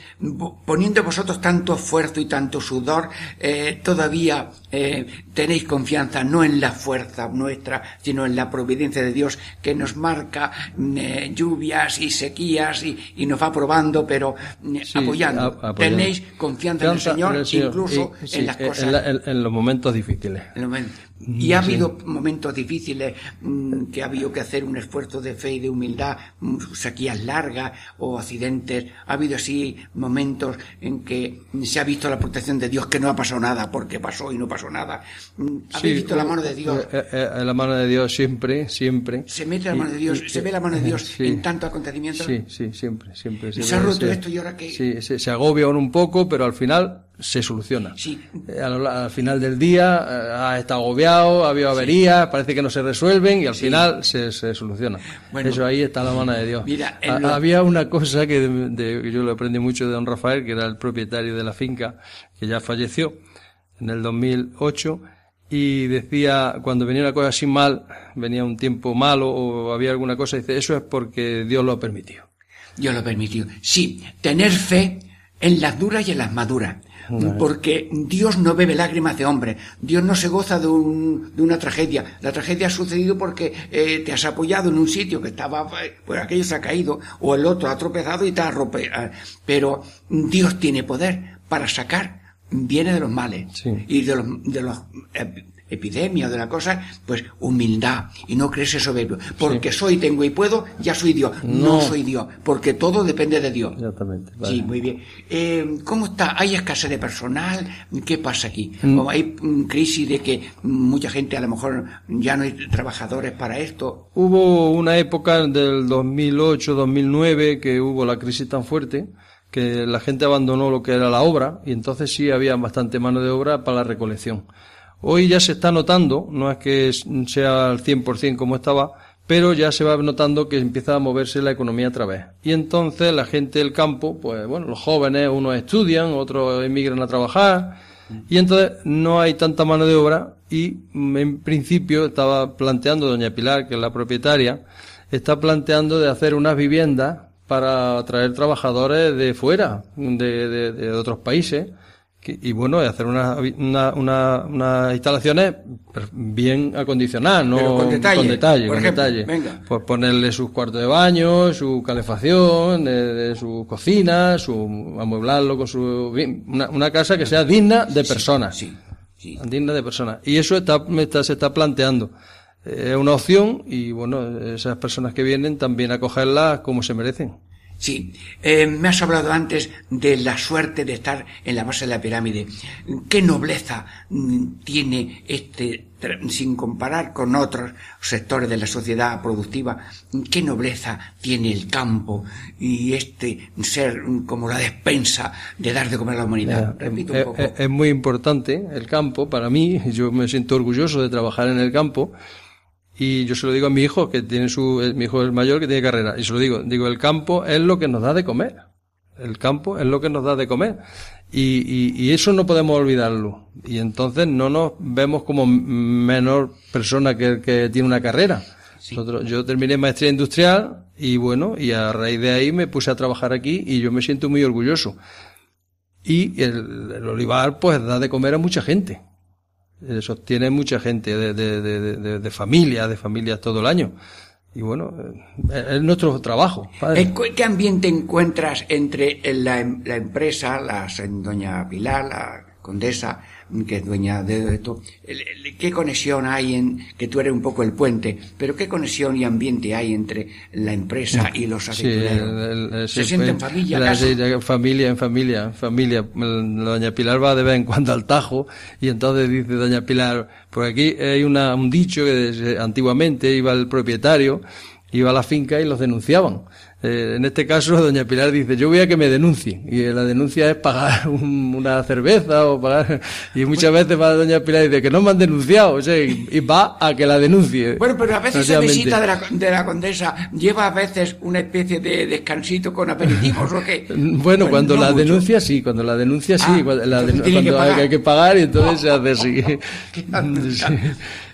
Speaker 2: poniendo vosotros tanto esfuerzo y tanto sudor, eh, todavía eh, tenéis confianza no en la fuerza nuestra, sino en la providencia de Dios que nos marca mm, eh, lluvias y sequías y, y nos va probando, pero mm,
Speaker 6: Sí,
Speaker 2: apoyando.
Speaker 6: a- apoyando.
Speaker 2: Tenéis confianza en el Señor,
Speaker 6: en el Señor,
Speaker 2: incluso
Speaker 6: y-
Speaker 2: en las cosas.
Speaker 6: la- en- en los momentos difíciles.
Speaker 2: en el momento. Y ha habido momentos difíciles mm, que ha habido que hacer un esfuerzo de fe y de humildad, mm, sequías largas o accidentes. Ha habido así momentos en que se ha visto la protección de Dios, que no ha pasado nada, porque pasó y no pasó nada. Mm, ¿Habéis
Speaker 5: Sí,
Speaker 2: visto la mano de Dios?
Speaker 5: eh, eh, eh, la mano de Dios siempre, siempre.
Speaker 2: Se mete la mano de Dios,
Speaker 5: y-
Speaker 2: se ve la mano de Dios
Speaker 5: Sí.
Speaker 2: en tantos acontecimientos.
Speaker 5: Sí, sí, siempre, siempre.
Speaker 2: Se
Speaker 5: siempre,
Speaker 2: ha roto esto y ahora qué.
Speaker 5: Sí, se, se agobia un poco, pero al final se soluciona.
Speaker 2: Sí.
Speaker 5: Eh, Al, al final del día eh, ah, está agobiado, ha habido averías, parece que no se resuelven y al final se, se soluciona.
Speaker 2: Bueno.
Speaker 5: Eso ahí está la mano de Dios.
Speaker 2: Mira,
Speaker 5: Ha-
Speaker 2: lo-
Speaker 5: Había una cosa que, de- de- que yo lo aprendí mucho de don Rafael, que era el propietario de la finca, que ya falleció en el 2008, y decía, cuando venía una cosa así mal, venía un tiempo malo o había alguna cosa, dice, eso es porque Dios lo ha permitido.
Speaker 2: Dios lo permitió. Sí, tener fe en las duras y en las maduras. Porque Dios no bebe lágrimas de hombre. Dios no se goza de, un- de una tragedia. La tragedia ha sucedido porque eh, te has apoyado en un sitio que estaba, pues aquello se ha caído, o el otro ha tropezado y te ha rope. ah, Pero Dios tiene poder para sacar bienes de los males.
Speaker 5: Sí.
Speaker 2: Y de los, de los eh, epidemias, de la cosa, pues humildad y no creerse soberbio. Porque soy, tengo y puedo, ya soy Dios. No,
Speaker 5: No.
Speaker 2: soy Dios, porque todo depende de Dios.
Speaker 5: Exactamente. vale.
Speaker 2: Sí, muy bien. Eh, ¿Cómo está? ¿Hay escasez de personal? ¿Qué pasa aquí?
Speaker 5: Mm.
Speaker 2: ¿O hay mm, crisis de que mucha gente a lo mejor ya no hay trabajadores para esto?
Speaker 5: Hubo una época del 2008-2009 que hubo la crisis tan fuerte que la gente abandonó lo que era la obra y entonces sí había bastante mano de obra para la recolección. Hoy ya se está notando, no es que sea al 100% como estaba, pero ya se va notando que empieza a moverse la economía otra vez. Y entonces la gente del campo, pues bueno, los jóvenes, unos estudian, otros emigran a trabajar, y entonces no hay tanta mano de obra y en principio estaba planteando doña Pilar, que es la propietaria, está planteando de hacer unas viviendas para atraer trabajadores de fuera, de, de- otros países, y bueno, hacer unas una, una, unas instalaciones per- bien acondicionadas, no
Speaker 2: Pero con detalle,
Speaker 5: con detalle,
Speaker 2: por
Speaker 5: con
Speaker 2: ejemplo,
Speaker 5: detalle.
Speaker 2: venga.
Speaker 5: Pues ponerle sus cuartos de baño, su calefacción, de, de su cocina, su amueblarlo con su una, una casa que sea digna de personas,
Speaker 2: Sí, sí.
Speaker 5: digna de personas. Y eso está, está- se está planteando. Eh, Es una opción y bueno, esas personas que vienen también acogerlas como se merecen.
Speaker 2: Sí, Eh, me has hablado antes de la suerte de estar en la base de la pirámide. ¿Qué nobleza mm, tiene este, sin comparar con otros sectores de la sociedad productiva, qué nobleza tiene el campo y este ser como la despensa de dar de comer a la humanidad?
Speaker 5: Eh,
Speaker 2: Repito un
Speaker 5: eh,
Speaker 2: poco.
Speaker 5: eh, es muy importante el campo para mí. Yo me siento orgulloso de trabajar en el campo. Y yo se lo digo a mi hijo, que tiene su, eh, mi hijo es el mayor, que tiene carrera. Y se lo digo, digo, el campo es lo que nos da de comer. El campo es lo que nos da de comer. Y, y, y eso no podemos olvidarlo. Y entonces no nos vemos como menor persona que el que tiene una carrera. Nosotros- yo terminé maestría industrial y bueno, y a raíz de ahí me puse a trabajar aquí y yo me siento muy orgulloso. Y el, el olivar pues da de comer a mucha gente. Sostiene mucha gente de, de, de, de, familias, de familias todo el año. Y bueno, eh, es nuestro trabajo. padre.
Speaker 2: ¿Qué ambiente encuentras entre la, em- la empresa, la doña Pilar, la condesa, que es dueña de esto? ¿Qué conexión hay en, que tú eres un poco el puente, pero qué conexión y ambiente hay entre la empresa y los
Speaker 5: Sí,
Speaker 2: aceituneros?
Speaker 5: el-
Speaker 2: ¿Se
Speaker 5: sí,
Speaker 2: sienten
Speaker 5: pues,
Speaker 2: familia
Speaker 5: la- sí, familia, en familia, familia. Doña Pilar va de vez en cuando al Tajo y entonces dice Doña Pilar, por aquí hay una, un dicho que desde- antiguamente iba el propietario, iba a la finca y los denunciaban. Eh, en este caso, Doña Pilar dice, yo voy a que me denuncien. Y la denuncia es pagar un- una cerveza o pagar... Y muchas veces va Doña Pilar y dice que no me han denunciado. O sea, y, y va a que la denuncie.
Speaker 2: Bueno, pero a veces esa visita de la, de la condesa lleva a veces una especie de descansito con aperitivos o qué.
Speaker 5: Bueno,
Speaker 2: Pues
Speaker 5: cuando
Speaker 2: no
Speaker 5: la
Speaker 2: mucho.
Speaker 5: denuncia sí, cuando la denuncia sí,
Speaker 2: Ah,
Speaker 5: cuando, la
Speaker 2: que
Speaker 5: hay que pagar y entonces se hace así. sí.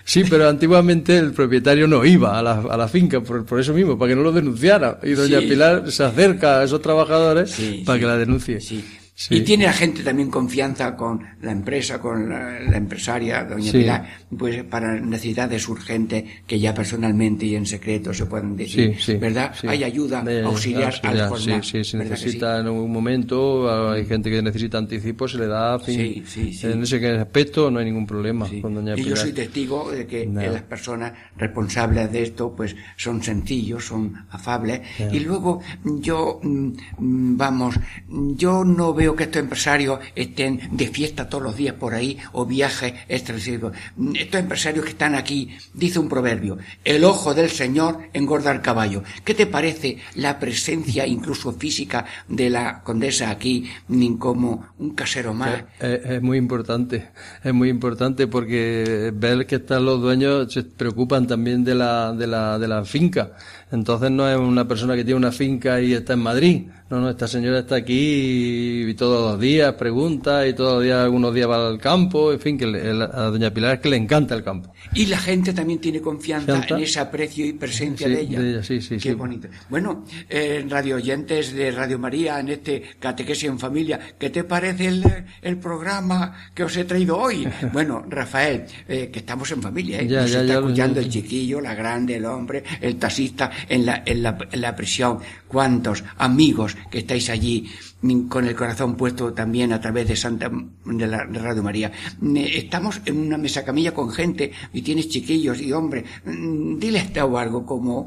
Speaker 5: Sí, pero antiguamente el propietario no iba a la, a la finca por, por eso mismo, para que no lo denunciara. Y doña
Speaker 2: Sí.
Speaker 5: Pilar se acerca a esos trabajadores
Speaker 2: Sí,
Speaker 5: para
Speaker 2: sí.
Speaker 5: que la denuncie.
Speaker 2: Sí.
Speaker 6: Sí.
Speaker 2: Y tiene la gente también confianza con la empresa, con la, la empresaria, doña
Speaker 6: Sí.
Speaker 2: Pilar, pues para necesidades urgentes que ya personalmente y en secreto se pueden decir,
Speaker 6: Sí,
Speaker 2: ¿verdad? Hay ayuda
Speaker 6: De-
Speaker 2: auxiliar, al formar,
Speaker 6: Sí, sí, se necesita en un momento, hay gente que necesita anticipo, se le da, fin,
Speaker 2: Sí, sí, sí.
Speaker 6: en ese aspecto no hay ningún problema con doña
Speaker 2: Y yo
Speaker 6: Pilar.
Speaker 2: soy testigo de que
Speaker 6: No.
Speaker 2: eh, las personas responsables de esto pues son sencillos, son afables. Y luego yo, mm, mm, vamos, yo no veo que estos empresarios estén de fiesta todos los días por ahí o viajes extranjeros. Mm, Estos empresarios que están aquí, dice un proverbio, el ojo del Señor engorda al caballo. ¿Qué te parece la presencia incluso física de la condesa aquí como un casero más?
Speaker 6: Es, es muy importante, es muy importante porque ver que están los dueños se preocupan también de la, de la, de la finca. Entonces no es una persona que tiene una finca y está en Madrid. No, no, esta señora está aquí y, todos los días pregunta y todos los días, algunos días va al campo, en fin, que le- a doña Pilar es que le encanta el campo.
Speaker 2: Y la gente también tiene confianza en ese aprecio y presencia
Speaker 6: Sí,
Speaker 2: de ella.
Speaker 6: de ella, sí, sí,
Speaker 2: Qué
Speaker 6: sí.
Speaker 2: bonito. Bueno, eh, radio oyentes de Radio María, en este Catequesis en Familia, ¿qué te parece el, el programa que os he traído hoy? Bueno, Rafael, eh, que estamos en familia, ¿eh?
Speaker 6: Ya,
Speaker 2: Nos
Speaker 6: ya,
Speaker 2: está
Speaker 6: ya
Speaker 2: escuchando el chiquillo, la grande, el hombre, el taxista en la, en la, en la prisión. ¿Cuántos amigos que estáis allí mm, con el corazón puesto también a través de Santa de la de Radio María? Mm, eh, Estamos en una mesa camilla con gente y tienes chiquillos y hombre, mm, diles tú algo como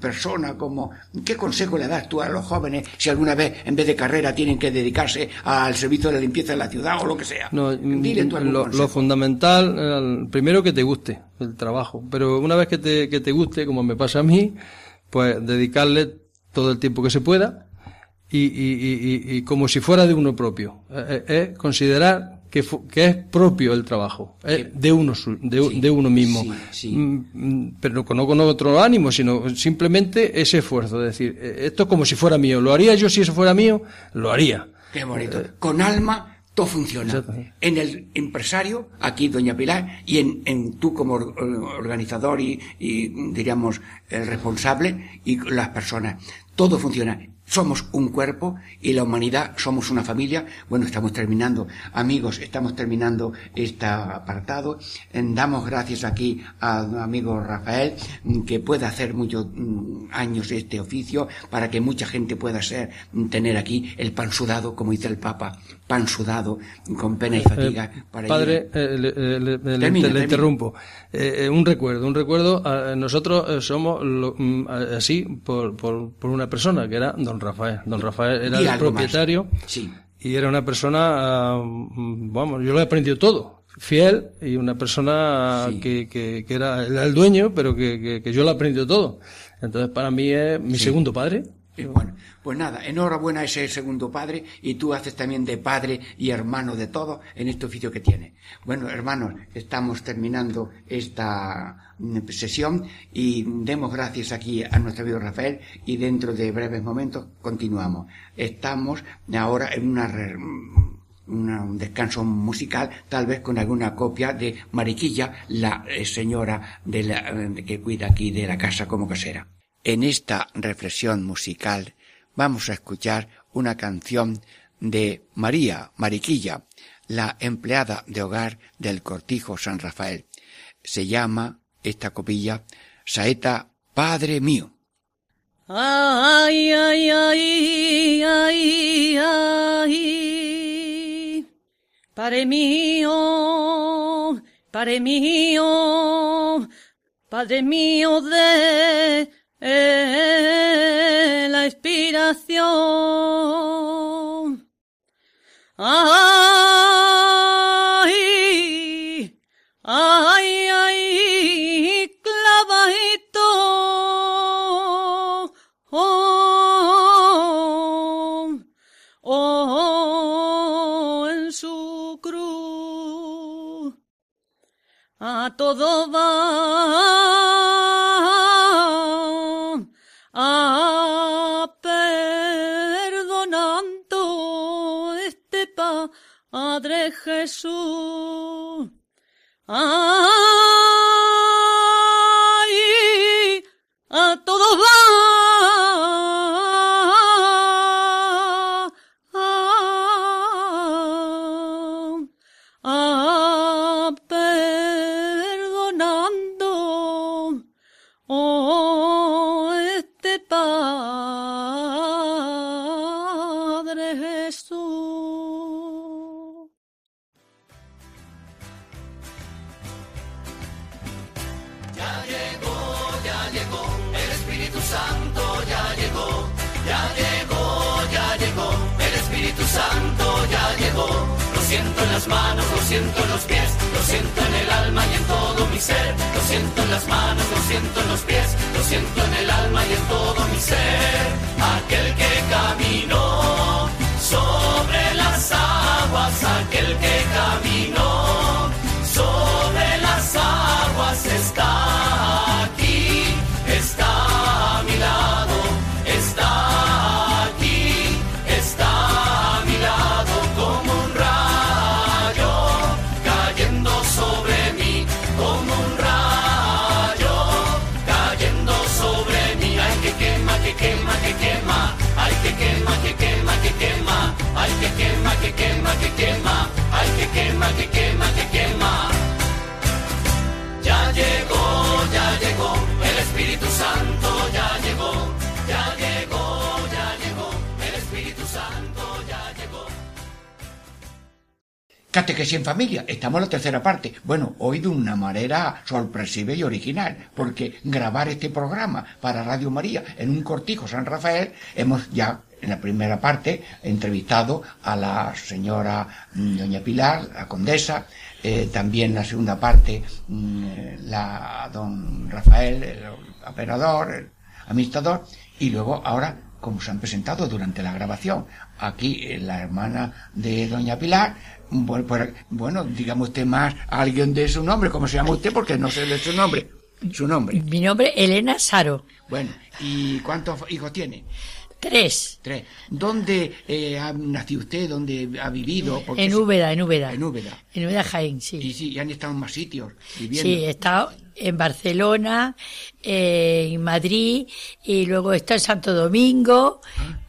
Speaker 2: persona, como qué consejo le das tú a los jóvenes si alguna vez en vez de carrera tienen que dedicarse al servicio de la limpieza de la ciudad o lo que sea.
Speaker 6: No,
Speaker 2: Dile tú algún
Speaker 6: lo,
Speaker 2: consejo.
Speaker 6: lo fundamental, eh, primero que te guste el trabajo, pero una vez que te, que te guste, como me pasa a mí, pues dedicarle todo el tiempo que se pueda y, y, y, y- y como si fuera de uno propio. Eh, eh, Es considerar que, que es propio el trabajo, es de uno, de,
Speaker 2: Sí,
Speaker 6: de uno mismo.
Speaker 2: sí, sí.
Speaker 6: Mm, mm, Pero no con otro ánimo, sino simplemente ese esfuerzo. Es decir, eh, esto es como si fuera mío. ¿Lo haría yo si eso fuera mío? Lo haría.
Speaker 2: Qué bonito. Con alma todo funciona. En el empresario, aquí doña Pilar, y en, en tú como or- organizador y, y, diríamos el responsable y las personas. Todo funciona. Somos un cuerpo y la humanidad somos una familia. Bueno, estamos terminando. Amigos, estamos terminando este apartado. Eh, Damos gracias aquí al amigo Rafael, mm, que puede hacer muchos mm, años este oficio para que mucha gente pueda ser, mm, tener aquí el pan sudado, como dice el Papa, pan sudado, con pena y fatiga. para
Speaker 6: Padre, eh, le, eh, le- le-
Speaker 2: Termina,
Speaker 6: le
Speaker 2: termina.
Speaker 6: interrumpo. Eh, un recuerdo, un recuerdo. nosotros somos lo- así por, por, por una persona que era don Rafael. Don Rafael era el
Speaker 2: más.
Speaker 6: propietario
Speaker 2: Sí.
Speaker 6: y era una persona, ah, vamos, yo lo he aprendido todo. Fiel y una persona
Speaker 2: Sí.
Speaker 6: que, que, que era, era el dueño, pero que, que, que yo lo he aprendido todo. Entonces, para mí es mi segundo padre.
Speaker 2: Y bueno, pues nada, enhorabuena a ese segundo padre y tú haces también de padre y hermano de todo en este oficio que tienes. Bueno, hermanos, estamos terminando esta mm, sesión y demos gracias aquí a nuestro amigo Rafael y dentro de breves momentos continuamos. Estamos ahora en una, re- una- un descanso musical, tal vez con alguna copia de Mariquilla, la eh, señora de la, eh, que cuida aquí de la casa como casera. En esta reflexión musical vamos a escuchar una canción de María Mariquilla, la empleada de hogar del Cortijo San Rafael. Se llama esta copilla Saeta Padre mío.
Speaker 5: Ay, ay, ay, ay, ay. Padre mío, Padre mío, Padre mío de eh, la inspiración. Ay,
Speaker 2: Catequesis en familia, estamos en la tercera parte. Bueno, hoy de una manera sorpresiva y original, porque grabar este programa para Radio María en un cortijo San Rafael, hemos ya en la primera parte entrevistado a la señora mm, doña Pilar, la condesa, eh, también la segunda parte mm, la don Rafael, el operador, el administrador, y luego ahora como se han presentado durante la grabación. Aquí eh, la hermana de doña Pilar, bueno, bueno, dígame usted más a alguien de su nombre, ¿cómo se llama usted? Porque no sé de su nombre. Su nombre.
Speaker 7: Mi nombre es Elena Saro.
Speaker 2: Bueno, ¿y cuántos hijos tiene?
Speaker 7: Tres.
Speaker 2: Tres. ¿Dónde eh, ha nacido usted? ¿Dónde ha vivido? Porque
Speaker 7: En Úbeda, en Úbeda.
Speaker 2: En Úbeda.
Speaker 7: En Úbeda Jaén, sí.
Speaker 2: Y sí, y han estado en más sitios viviendo.
Speaker 7: Sí, he estado en Barcelona, eh, en Madrid, y luego estado en Santo Domingo,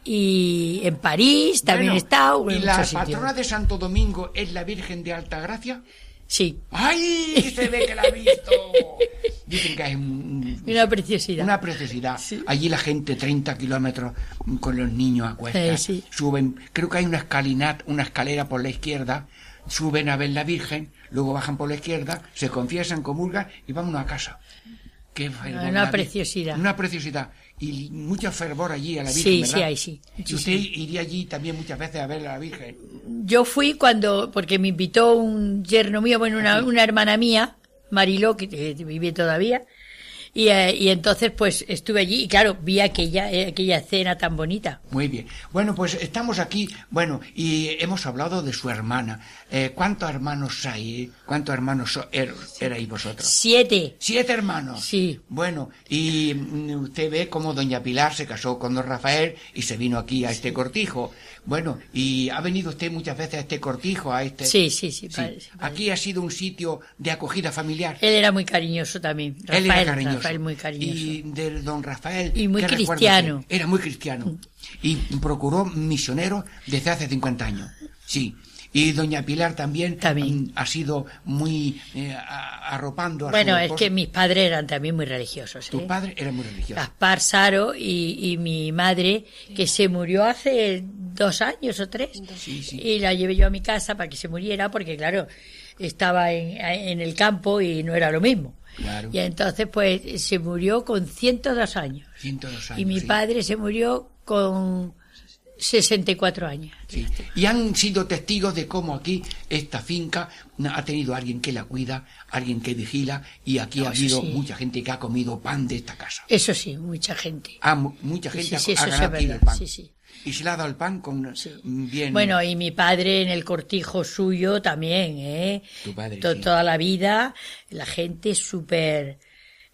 Speaker 7: y en París también
Speaker 2: Bueno,
Speaker 7: estado,
Speaker 2: ¿Y la
Speaker 7: sitios.
Speaker 2: patrona de Santo Domingo es la Virgen de Alta Gracia?
Speaker 7: Sí,
Speaker 2: ¡Ay! Se ve que la ha visto. Dicen que es un-
Speaker 7: una preciosidad.
Speaker 2: una preciosidad.
Speaker 7: Sí.
Speaker 2: Allí la gente 30 kilómetros con los niños a cuestas.
Speaker 7: Eh, sí.
Speaker 2: Suben, creo que hay una escalinata, una escalera por la izquierda. Suben a ver la Virgen, luego bajan por la izquierda, se confiesan, comulgan y vámonos a casa. Qué fervor,
Speaker 7: Una preciosidad.
Speaker 2: Una preciosidad. Y mucho fervor allí a la Virgen.
Speaker 7: Sí,
Speaker 2: ¿verdad?
Speaker 7: sí hay, sí.
Speaker 2: Y usted iría allí también muchas veces a ver a la Virgen.
Speaker 7: Yo fui cuando, porque me invitó un yerno mío, bueno, una, una hermana mía, Mariló, que eh, vive todavía, y, eh, y entonces pues estuve allí y claro, vi aquella, eh, aquella escena tan bonita.
Speaker 2: Muy bien. Bueno, pues estamos aquí, bueno, y hemos hablado de su hermana. Eh, ¿Cuántos hermanos hay? ¿Cuántos hermanos so- er- erais vosotros?
Speaker 7: Siete.
Speaker 2: Siete hermanos.
Speaker 7: Sí.
Speaker 2: Bueno, y mm, usted ve cómo doña Pilar se casó con don Rafael y se vino aquí a este cortijo. Bueno, y ha venido usted muchas veces a este cortijo, a este...
Speaker 7: Sí, sí, sí, padre, sí, padre.
Speaker 2: Aquí ha sido un sitio de acogida familiar.
Speaker 7: Él era muy cariñoso también.
Speaker 2: Él
Speaker 7: Rafael,
Speaker 2: era cariñoso.
Speaker 7: Rafael muy cariñoso.
Speaker 2: Y de don Rafael.
Speaker 7: Y muy
Speaker 2: ¿qué recuerda
Speaker 7: cristiano.
Speaker 2: Era muy cristiano. Y procuró misionero desde hace 50 años. Sí. Y doña Pilar también, mm, ha sido muy eh, a- arropando a
Speaker 7: Bueno,
Speaker 2: su
Speaker 7: es que mis padres eran también muy religiosos.
Speaker 2: Tu
Speaker 7: ¿eh?
Speaker 2: padre era muy religioso.
Speaker 7: Gaspar Saro y, y mi madre, que se murió hace dos años o tres. Y la llevé yo a mi casa para que se muriera, porque claro, estaba en, en el campo y no era lo mismo.
Speaker 2: Claro.
Speaker 7: Y entonces, pues, se murió con 102 años.
Speaker 2: 102 años.
Speaker 7: y mi
Speaker 2: sí.
Speaker 7: padre se murió con 64 años.
Speaker 2: Sí. Y han sido testigos de cómo aquí esta finca ha tenido alguien que la cuida, alguien que vigila, y aquí
Speaker 7: No,
Speaker 2: ha habido
Speaker 7: sí.
Speaker 2: mucha gente que ha comido pan de esta casa.
Speaker 7: Eso sí, mucha gente.
Speaker 2: Ah, mu- mucha gente
Speaker 7: Sí,
Speaker 2: ha- ha, ganado aquí el pan.
Speaker 7: sí, sí.
Speaker 2: Y se le ha dado el pan con mm, bien.
Speaker 7: Bueno, y mi padre en el cortijo suyo también, ¿eh?
Speaker 2: Tu padre.
Speaker 7: Toda la vida, la gente súper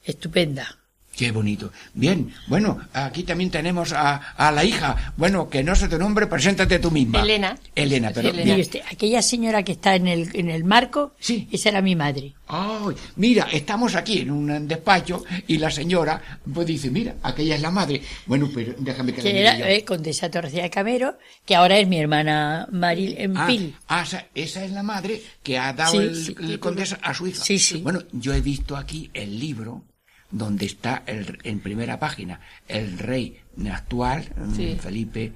Speaker 7: estupenda.
Speaker 2: Qué bonito. Bien, bueno, aquí también tenemos a, a la hija. Bueno, que no sé tu nombre, preséntate tú misma.
Speaker 7: Elena.
Speaker 2: Elena, pero bien.
Speaker 7: usted, aquella señora que está en el, en el marco, esa era mi madre.
Speaker 2: Ay, mira, estamos aquí en un despacho y la señora pues dice, mira, aquella es la madre. Bueno, pero déjame que la
Speaker 7: Que
Speaker 2: mire
Speaker 7: era
Speaker 2: yo.
Speaker 7: eh, Condesa Torcida de Camero, que ahora es mi hermana Maril en
Speaker 2: Ah,
Speaker 7: Pil.
Speaker 2: ah, esa, esa es la madre que ha dado
Speaker 7: Sí,
Speaker 2: el,
Speaker 7: sí.
Speaker 2: el condesa a su hija.
Speaker 7: Sí, sí.
Speaker 2: Bueno, yo he visto aquí el libro donde está el- en primera página el rey actual,
Speaker 7: Sí.
Speaker 2: mm, Felipe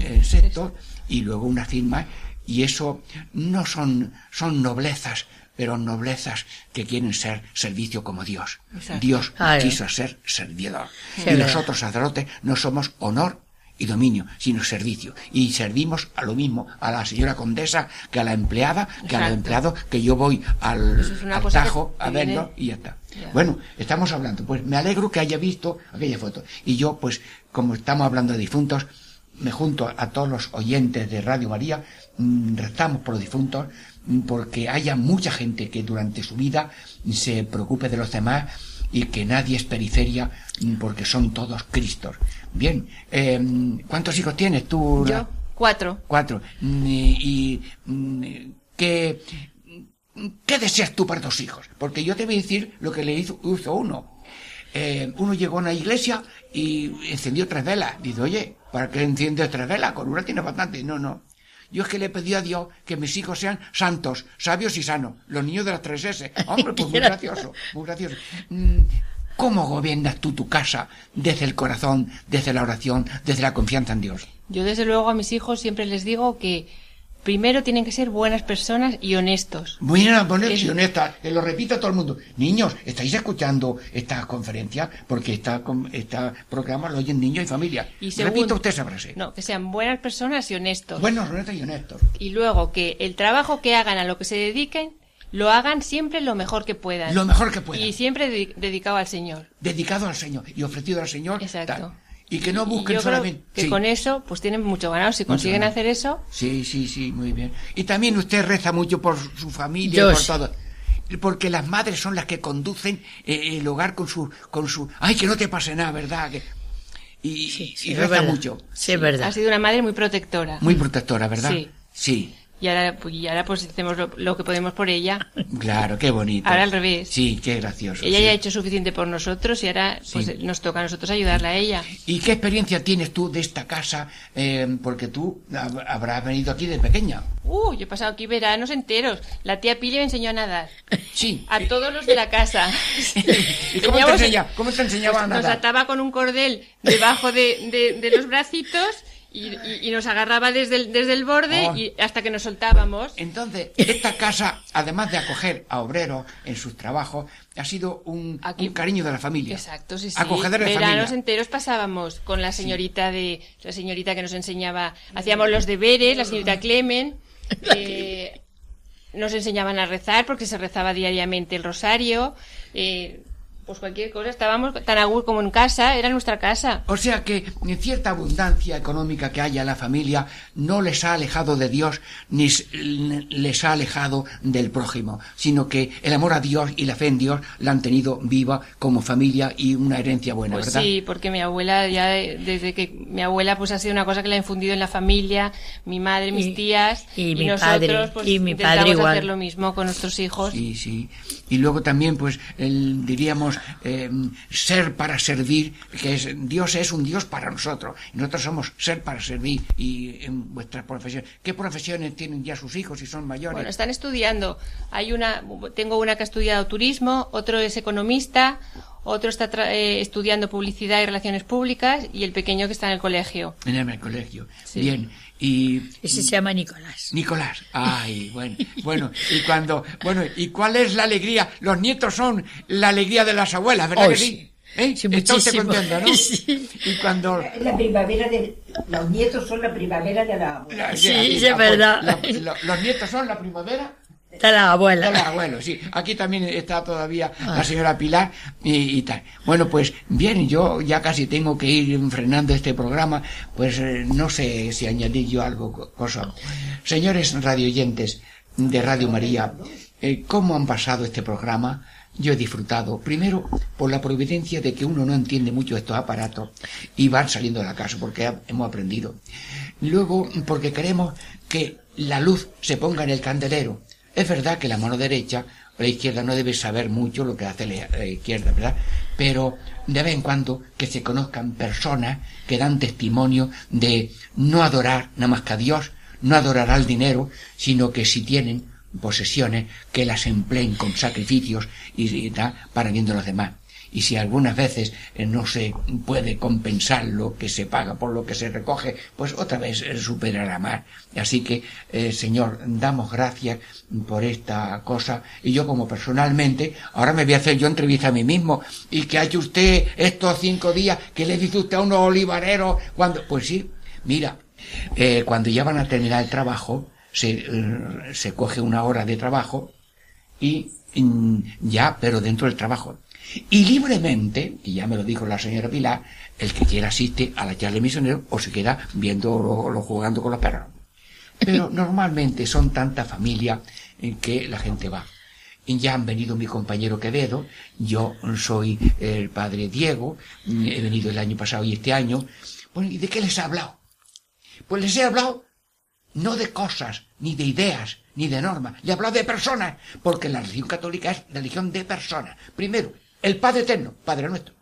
Speaker 2: eh, VI, y luego una firma, y eso no son, son noblezas, pero noblezas que quieren ser servicio como Dios.
Speaker 7: Exacto.
Speaker 2: Dios quiso ser servidor. Y
Speaker 7: es
Speaker 2: los
Speaker 7: verdad.
Speaker 2: otros sacerdotes no somos honor y dominio, sino servicio. Y servimos a lo mismo a la señora condesa que a la empleada, que a los empleados, que yo voy al,
Speaker 8: es
Speaker 2: al tajo a verlo y ya está. Bueno, estamos hablando. Pues me alegro que haya visto aquella foto. Y yo, pues, como estamos hablando de difuntos, me junto a todos los oyentes de Radio María, mm, rezamos por los difuntos, mm, porque haya mucha gente que durante su vida se preocupe de los demás y que nadie es periferia, porque son todos Cristos. Bien, eh, ¿cuántos hijos tienes tú?
Speaker 8: Yo, cuatro.
Speaker 2: Cuatro. Mm, Y, y, mm, ¿qué, ¿qué deseas tú para tus hijos? Porque yo te voy a decir lo que le hizo, hizo uno. Eh, uno llegó a una iglesia y encendió tres velas. Dice, oye, ¿para qué enciendes tres velas? Con una tienes bastante. No, no. Yo es que le pedí a Dios que mis hijos sean santos, sabios y sanos. Los niños de las tres S. Hombre, pues muy gracioso, muy gracioso. Mm, ¿Cómo gobiernas tú tu casa desde el corazón, desde la oración, desde la confianza en Dios?
Speaker 8: Yo desde luego a mis hijos siempre les digo que primero tienen que ser buenas personas y honestos.
Speaker 2: Buena, buena
Speaker 8: Es-
Speaker 2: y honesta, que lo repita todo el mundo. Niños, ¿estáis escuchando esta conferencia? Porque esta, con- esta programa lo oyen niños y familia.
Speaker 8: Y segundo,
Speaker 2: Repita usted esa frase.
Speaker 8: No, que sean buenas personas y honestos.
Speaker 2: Buenos, honestos y honestos.
Speaker 8: Y luego que el trabajo que hagan a lo que se dediquen, lo hagan siempre lo mejor que puedan.
Speaker 2: Lo mejor que puedan.
Speaker 8: Y siempre dedi- dedicado al Señor.
Speaker 2: Dedicado al Señor y ofrecido al Señor.
Speaker 8: Exacto.
Speaker 2: tal. Y que no busquen
Speaker 8: yo creo
Speaker 2: solamente.
Speaker 8: que
Speaker 2: Sí.
Speaker 8: con eso pues tienen mucho ganado. Si consiguen
Speaker 2: ganado.
Speaker 8: hacer eso,
Speaker 2: Sí, sí, sí, muy bien. Y también usted reza mucho por su familia
Speaker 7: Yo
Speaker 2: por
Speaker 7: sí.
Speaker 2: todo. Porque las madres son las que conducen eh, el hogar con su, con su, ay, que no te pase nada, ¿verdad? Que- y,
Speaker 7: sí,
Speaker 2: y reza
Speaker 7: verdad.
Speaker 2: mucho.
Speaker 7: Sí, es verdad.
Speaker 8: ha sido una madre muy protectora.
Speaker 2: Muy protectora, ¿verdad?
Speaker 8: Sí.
Speaker 2: Sí.
Speaker 8: Y ahora, pues, y ahora pues hacemos lo, lo que podemos por ella.
Speaker 2: Claro, qué bonito.
Speaker 8: Ahora al revés.
Speaker 2: Sí, qué gracioso.
Speaker 8: Ella
Speaker 2: sí.
Speaker 8: ya ha hecho suficiente por nosotros y ahora pues
Speaker 2: Sí.
Speaker 8: nos toca a nosotros ayudarla a ella.
Speaker 2: ¿Y qué experiencia tienes tú de esta casa? Eh, porque tú hab- habrás venido aquí de pequeña.
Speaker 8: Uh, yo he pasado aquí veranos enteros. La tía Pili me enseñó a nadar.
Speaker 2: Sí.
Speaker 8: A todos los de la casa.
Speaker 2: ¿Y cómo te,
Speaker 8: Teníamos-
Speaker 2: enseña- cómo te enseñaba a
Speaker 8: Pues nos
Speaker 2: nadar?
Speaker 8: ataba con un cordel debajo de, de- de los bracitos y, y- y nos agarraba desde el, desde el borde
Speaker 2: Oh.
Speaker 8: y hasta que nos soltábamos.
Speaker 2: Entonces, esta casa, además de acoger a obreros en sus trabajos, ha sido un, un cariño de la familia.
Speaker 8: Exacto, sí, sí.
Speaker 2: Acogedor de
Speaker 8: Veranos
Speaker 2: familia.
Speaker 8: enteros pasábamos con la señorita de la señorita que nos enseñaba, hacíamos los deberes, la señorita Clemen, eh, nos enseñaban a rezar porque se rezaba diariamente el rosario, eh, pues cualquier cosa, estábamos tan a gusto como en casa, era nuestra casa.
Speaker 2: O sea que en cierta abundancia económica que haya en la familia no les ha alejado de Dios ni les ha alejado del prójimo, sino que el amor a Dios y la fe en Dios la han tenido viva como familia y una herencia buena,
Speaker 8: Pues
Speaker 2: ¿verdad?
Speaker 8: sí, porque mi abuela ya desde que mi abuela pues ha sido una cosa que la ha infundido en la familia, mi madre, mis
Speaker 7: Y-
Speaker 8: tías
Speaker 7: y mi
Speaker 8: nosotros
Speaker 7: padre,
Speaker 8: pues
Speaker 7: y mi padre igual.
Speaker 8: hacer lo mismo con nuestros hijos.
Speaker 2: Sí, sí. Y luego también, pues, el, diríamos, eh, ser para servir, que es, Dios es un Dios para nosotros. Y nosotros somos ser para servir. Y en vuestras profesiones, ¿qué profesiones tienen ya sus hijos si son mayores?
Speaker 8: Bueno, están estudiando. Hay una, tengo una que ha estudiado turismo, otro es economista, otro está tra- eh, estudiando publicidad y relaciones públicas y el pequeño que está en el colegio.
Speaker 2: En el colegio.
Speaker 8: Sí.
Speaker 2: Bien. Y
Speaker 7: Ese se llama Nicolás.
Speaker 2: Nicolás, ay, bueno, bueno, y cuando, bueno, ¿y cuál es la alegría? Los nietos son la alegría de las abuelas, ¿verdad
Speaker 7: Oh,
Speaker 2: que
Speaker 7: sí.
Speaker 2: sí? ¿Eh?
Speaker 7: Sí,
Speaker 2: Está usted contento, ¿no?
Speaker 7: Sí.
Speaker 2: Y cuando,
Speaker 3: La primavera de los nietos son la primavera de la abuela.
Speaker 2: la-
Speaker 7: Sí, es
Speaker 2: la-
Speaker 7: verdad.
Speaker 2: la- la- los nietos son la primavera
Speaker 7: Está la abuela.
Speaker 2: Hola, abuelo, sí. Aquí también está todavía la señora Pilar y, y tal. Bueno, pues bien, yo ya casi tengo que ir frenando este programa, pues eh, no sé si añadir yo algo, co- cosa. Señores radioyentes de Radio María, eh, ¿cómo han pasado este programa? Yo he disfrutado, primero, por la providencia de que uno no entiende mucho estos aparatos y van saliendo de la casa, porque hemos aprendido. Luego, porque queremos que la luz se ponga en el candelero. Es verdad que la mano derecha o la izquierda no debe saber mucho lo que hace la, izquierda, ¿verdad? Pero de vez en cuando que se conozcan personas que dan testimonio de no adorar nada más que a Dios, no adorar al dinero, sino que si tienen posesiones, que las empleen con sacrificios y, y tal, para bien de los demás. Y si algunas veces eh, no se puede compensar lo que se paga por lo que se recoge, pues otra vez eh, superará más. Así que, eh, Señor, damos gracias por esta cosa y yo como personalmente, ahora me voy a hacer yo entrevista a mí mismo y que ha hecho usted estos cinco días que le dice usted a unos olivareros cuando, pues sí, mira, cuando ya van a terminar el trabajo, se, se coge una hora de trabajo y mm, ya, pero dentro del trabajo. Y libremente, que ya me lo dijo la señora Pilar, el que quiera asiste a la charla de misionero o se queda viendo o, o jugando con los perros. Pero normalmente son tanta familia en que la gente va. Y ya han venido mi compañero Quevedo, yo soy el padre Diego, mm, he venido el año pasado y este año. Bueno, ¿y de qué les he hablado? Pues les he hablado no de cosas, ni de ideas, ni de normas. Le he hablado de personas, porque la religión católica es religión de personas. Primero, el Padre Eterno, Padre nuestro.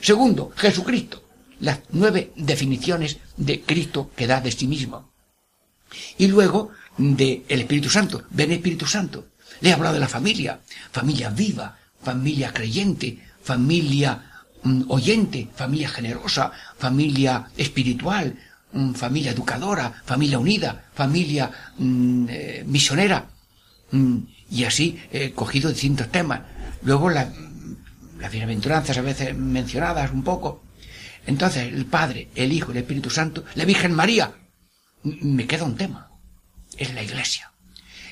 Speaker 2: Segundo, Jesucristo. Las nueve definiciones de Cristo que da de sí mismo. Y luego, de el Espíritu Santo. Ven Espíritu Santo. Le he hablado de la familia. Familia viva, familia creyente, familia mm, oyente, familia generosa, familia espiritual, mm, familia educadora, familia unida, familia mm, eh, misionera. Y así he cogido distintos temas. Luego la- las bienaventuranzas a veces mencionadas un poco. Entonces el Padre, el Hijo, el Espíritu Santo, la Virgen María. Me queda un tema. Es la Iglesia.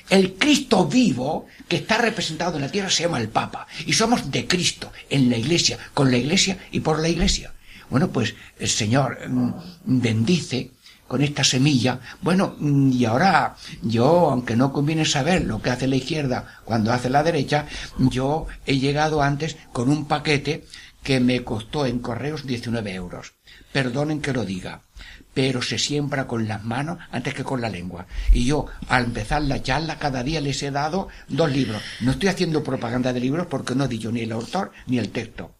Speaker 2: El Cristo vivo que está representado en la tierra se llama el Papa. Y somos de Cristo, en la Iglesia, con la Iglesia y por la Iglesia. Bueno, pues el Señor mm, bendice con esta semilla. Bueno, mm, y ahora yo, aunque no conviene saber lo que hace la izquierda cuando hace la derecha, yo he llegado antes con un paquete que me costó en correos 19 euros. Perdonen que lo diga pero se siembra con las manos antes que con la lengua. Y yo, al empezar la charla, cada día les he dado dos libros. No estoy haciendo propaganda de libros porque no he dicho ni el autor ni el texto.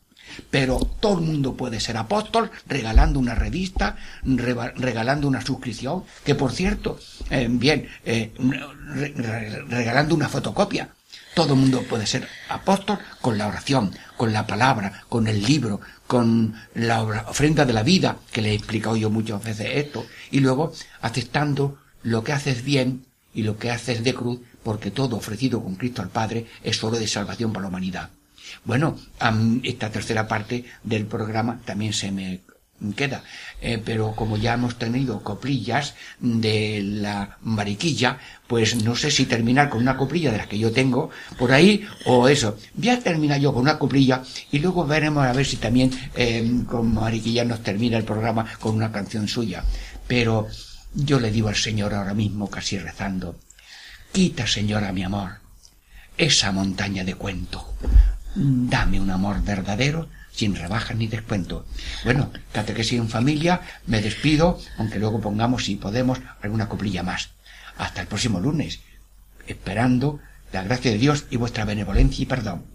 Speaker 2: Pero todo el mundo puede ser apóstol regalando una revista, regalando una suscripción, que por cierto, eh, bien, eh, re- re- regalando una fotocopia. Todo el mundo puede ser apóstol con la oración, con la palabra, con el libro, con la ofrenda de la vida, que le he explicado yo muchas veces esto, y luego aceptando lo que haces bien y lo que haces de cruz, porque todo ofrecido con Cristo al Padre es solo de salvación para la humanidad. Bueno, esta tercera parte del programa también se me queda, Eh, pero como ya hemos tenido coplillas de la mariquilla, pues no sé si terminar con una coplilla de las que yo tengo por ahí o eso. Voy a yo con una coplilla y luego veremos a ver si también eh, con mariquilla nos termina el programa con una canción suya. Pero yo le digo al Señor ahora mismo, casi rezando, quita, Señora, mi amor, esa montaña de cuento. Dame un amor verdadero sin rebajas ni descuento. Bueno, catequesis en familia, me despido, aunque luego pongamos, si podemos, alguna coplilla más. Hasta el próximo lunes, esperando la gracia de Dios y vuestra benevolencia y perdón.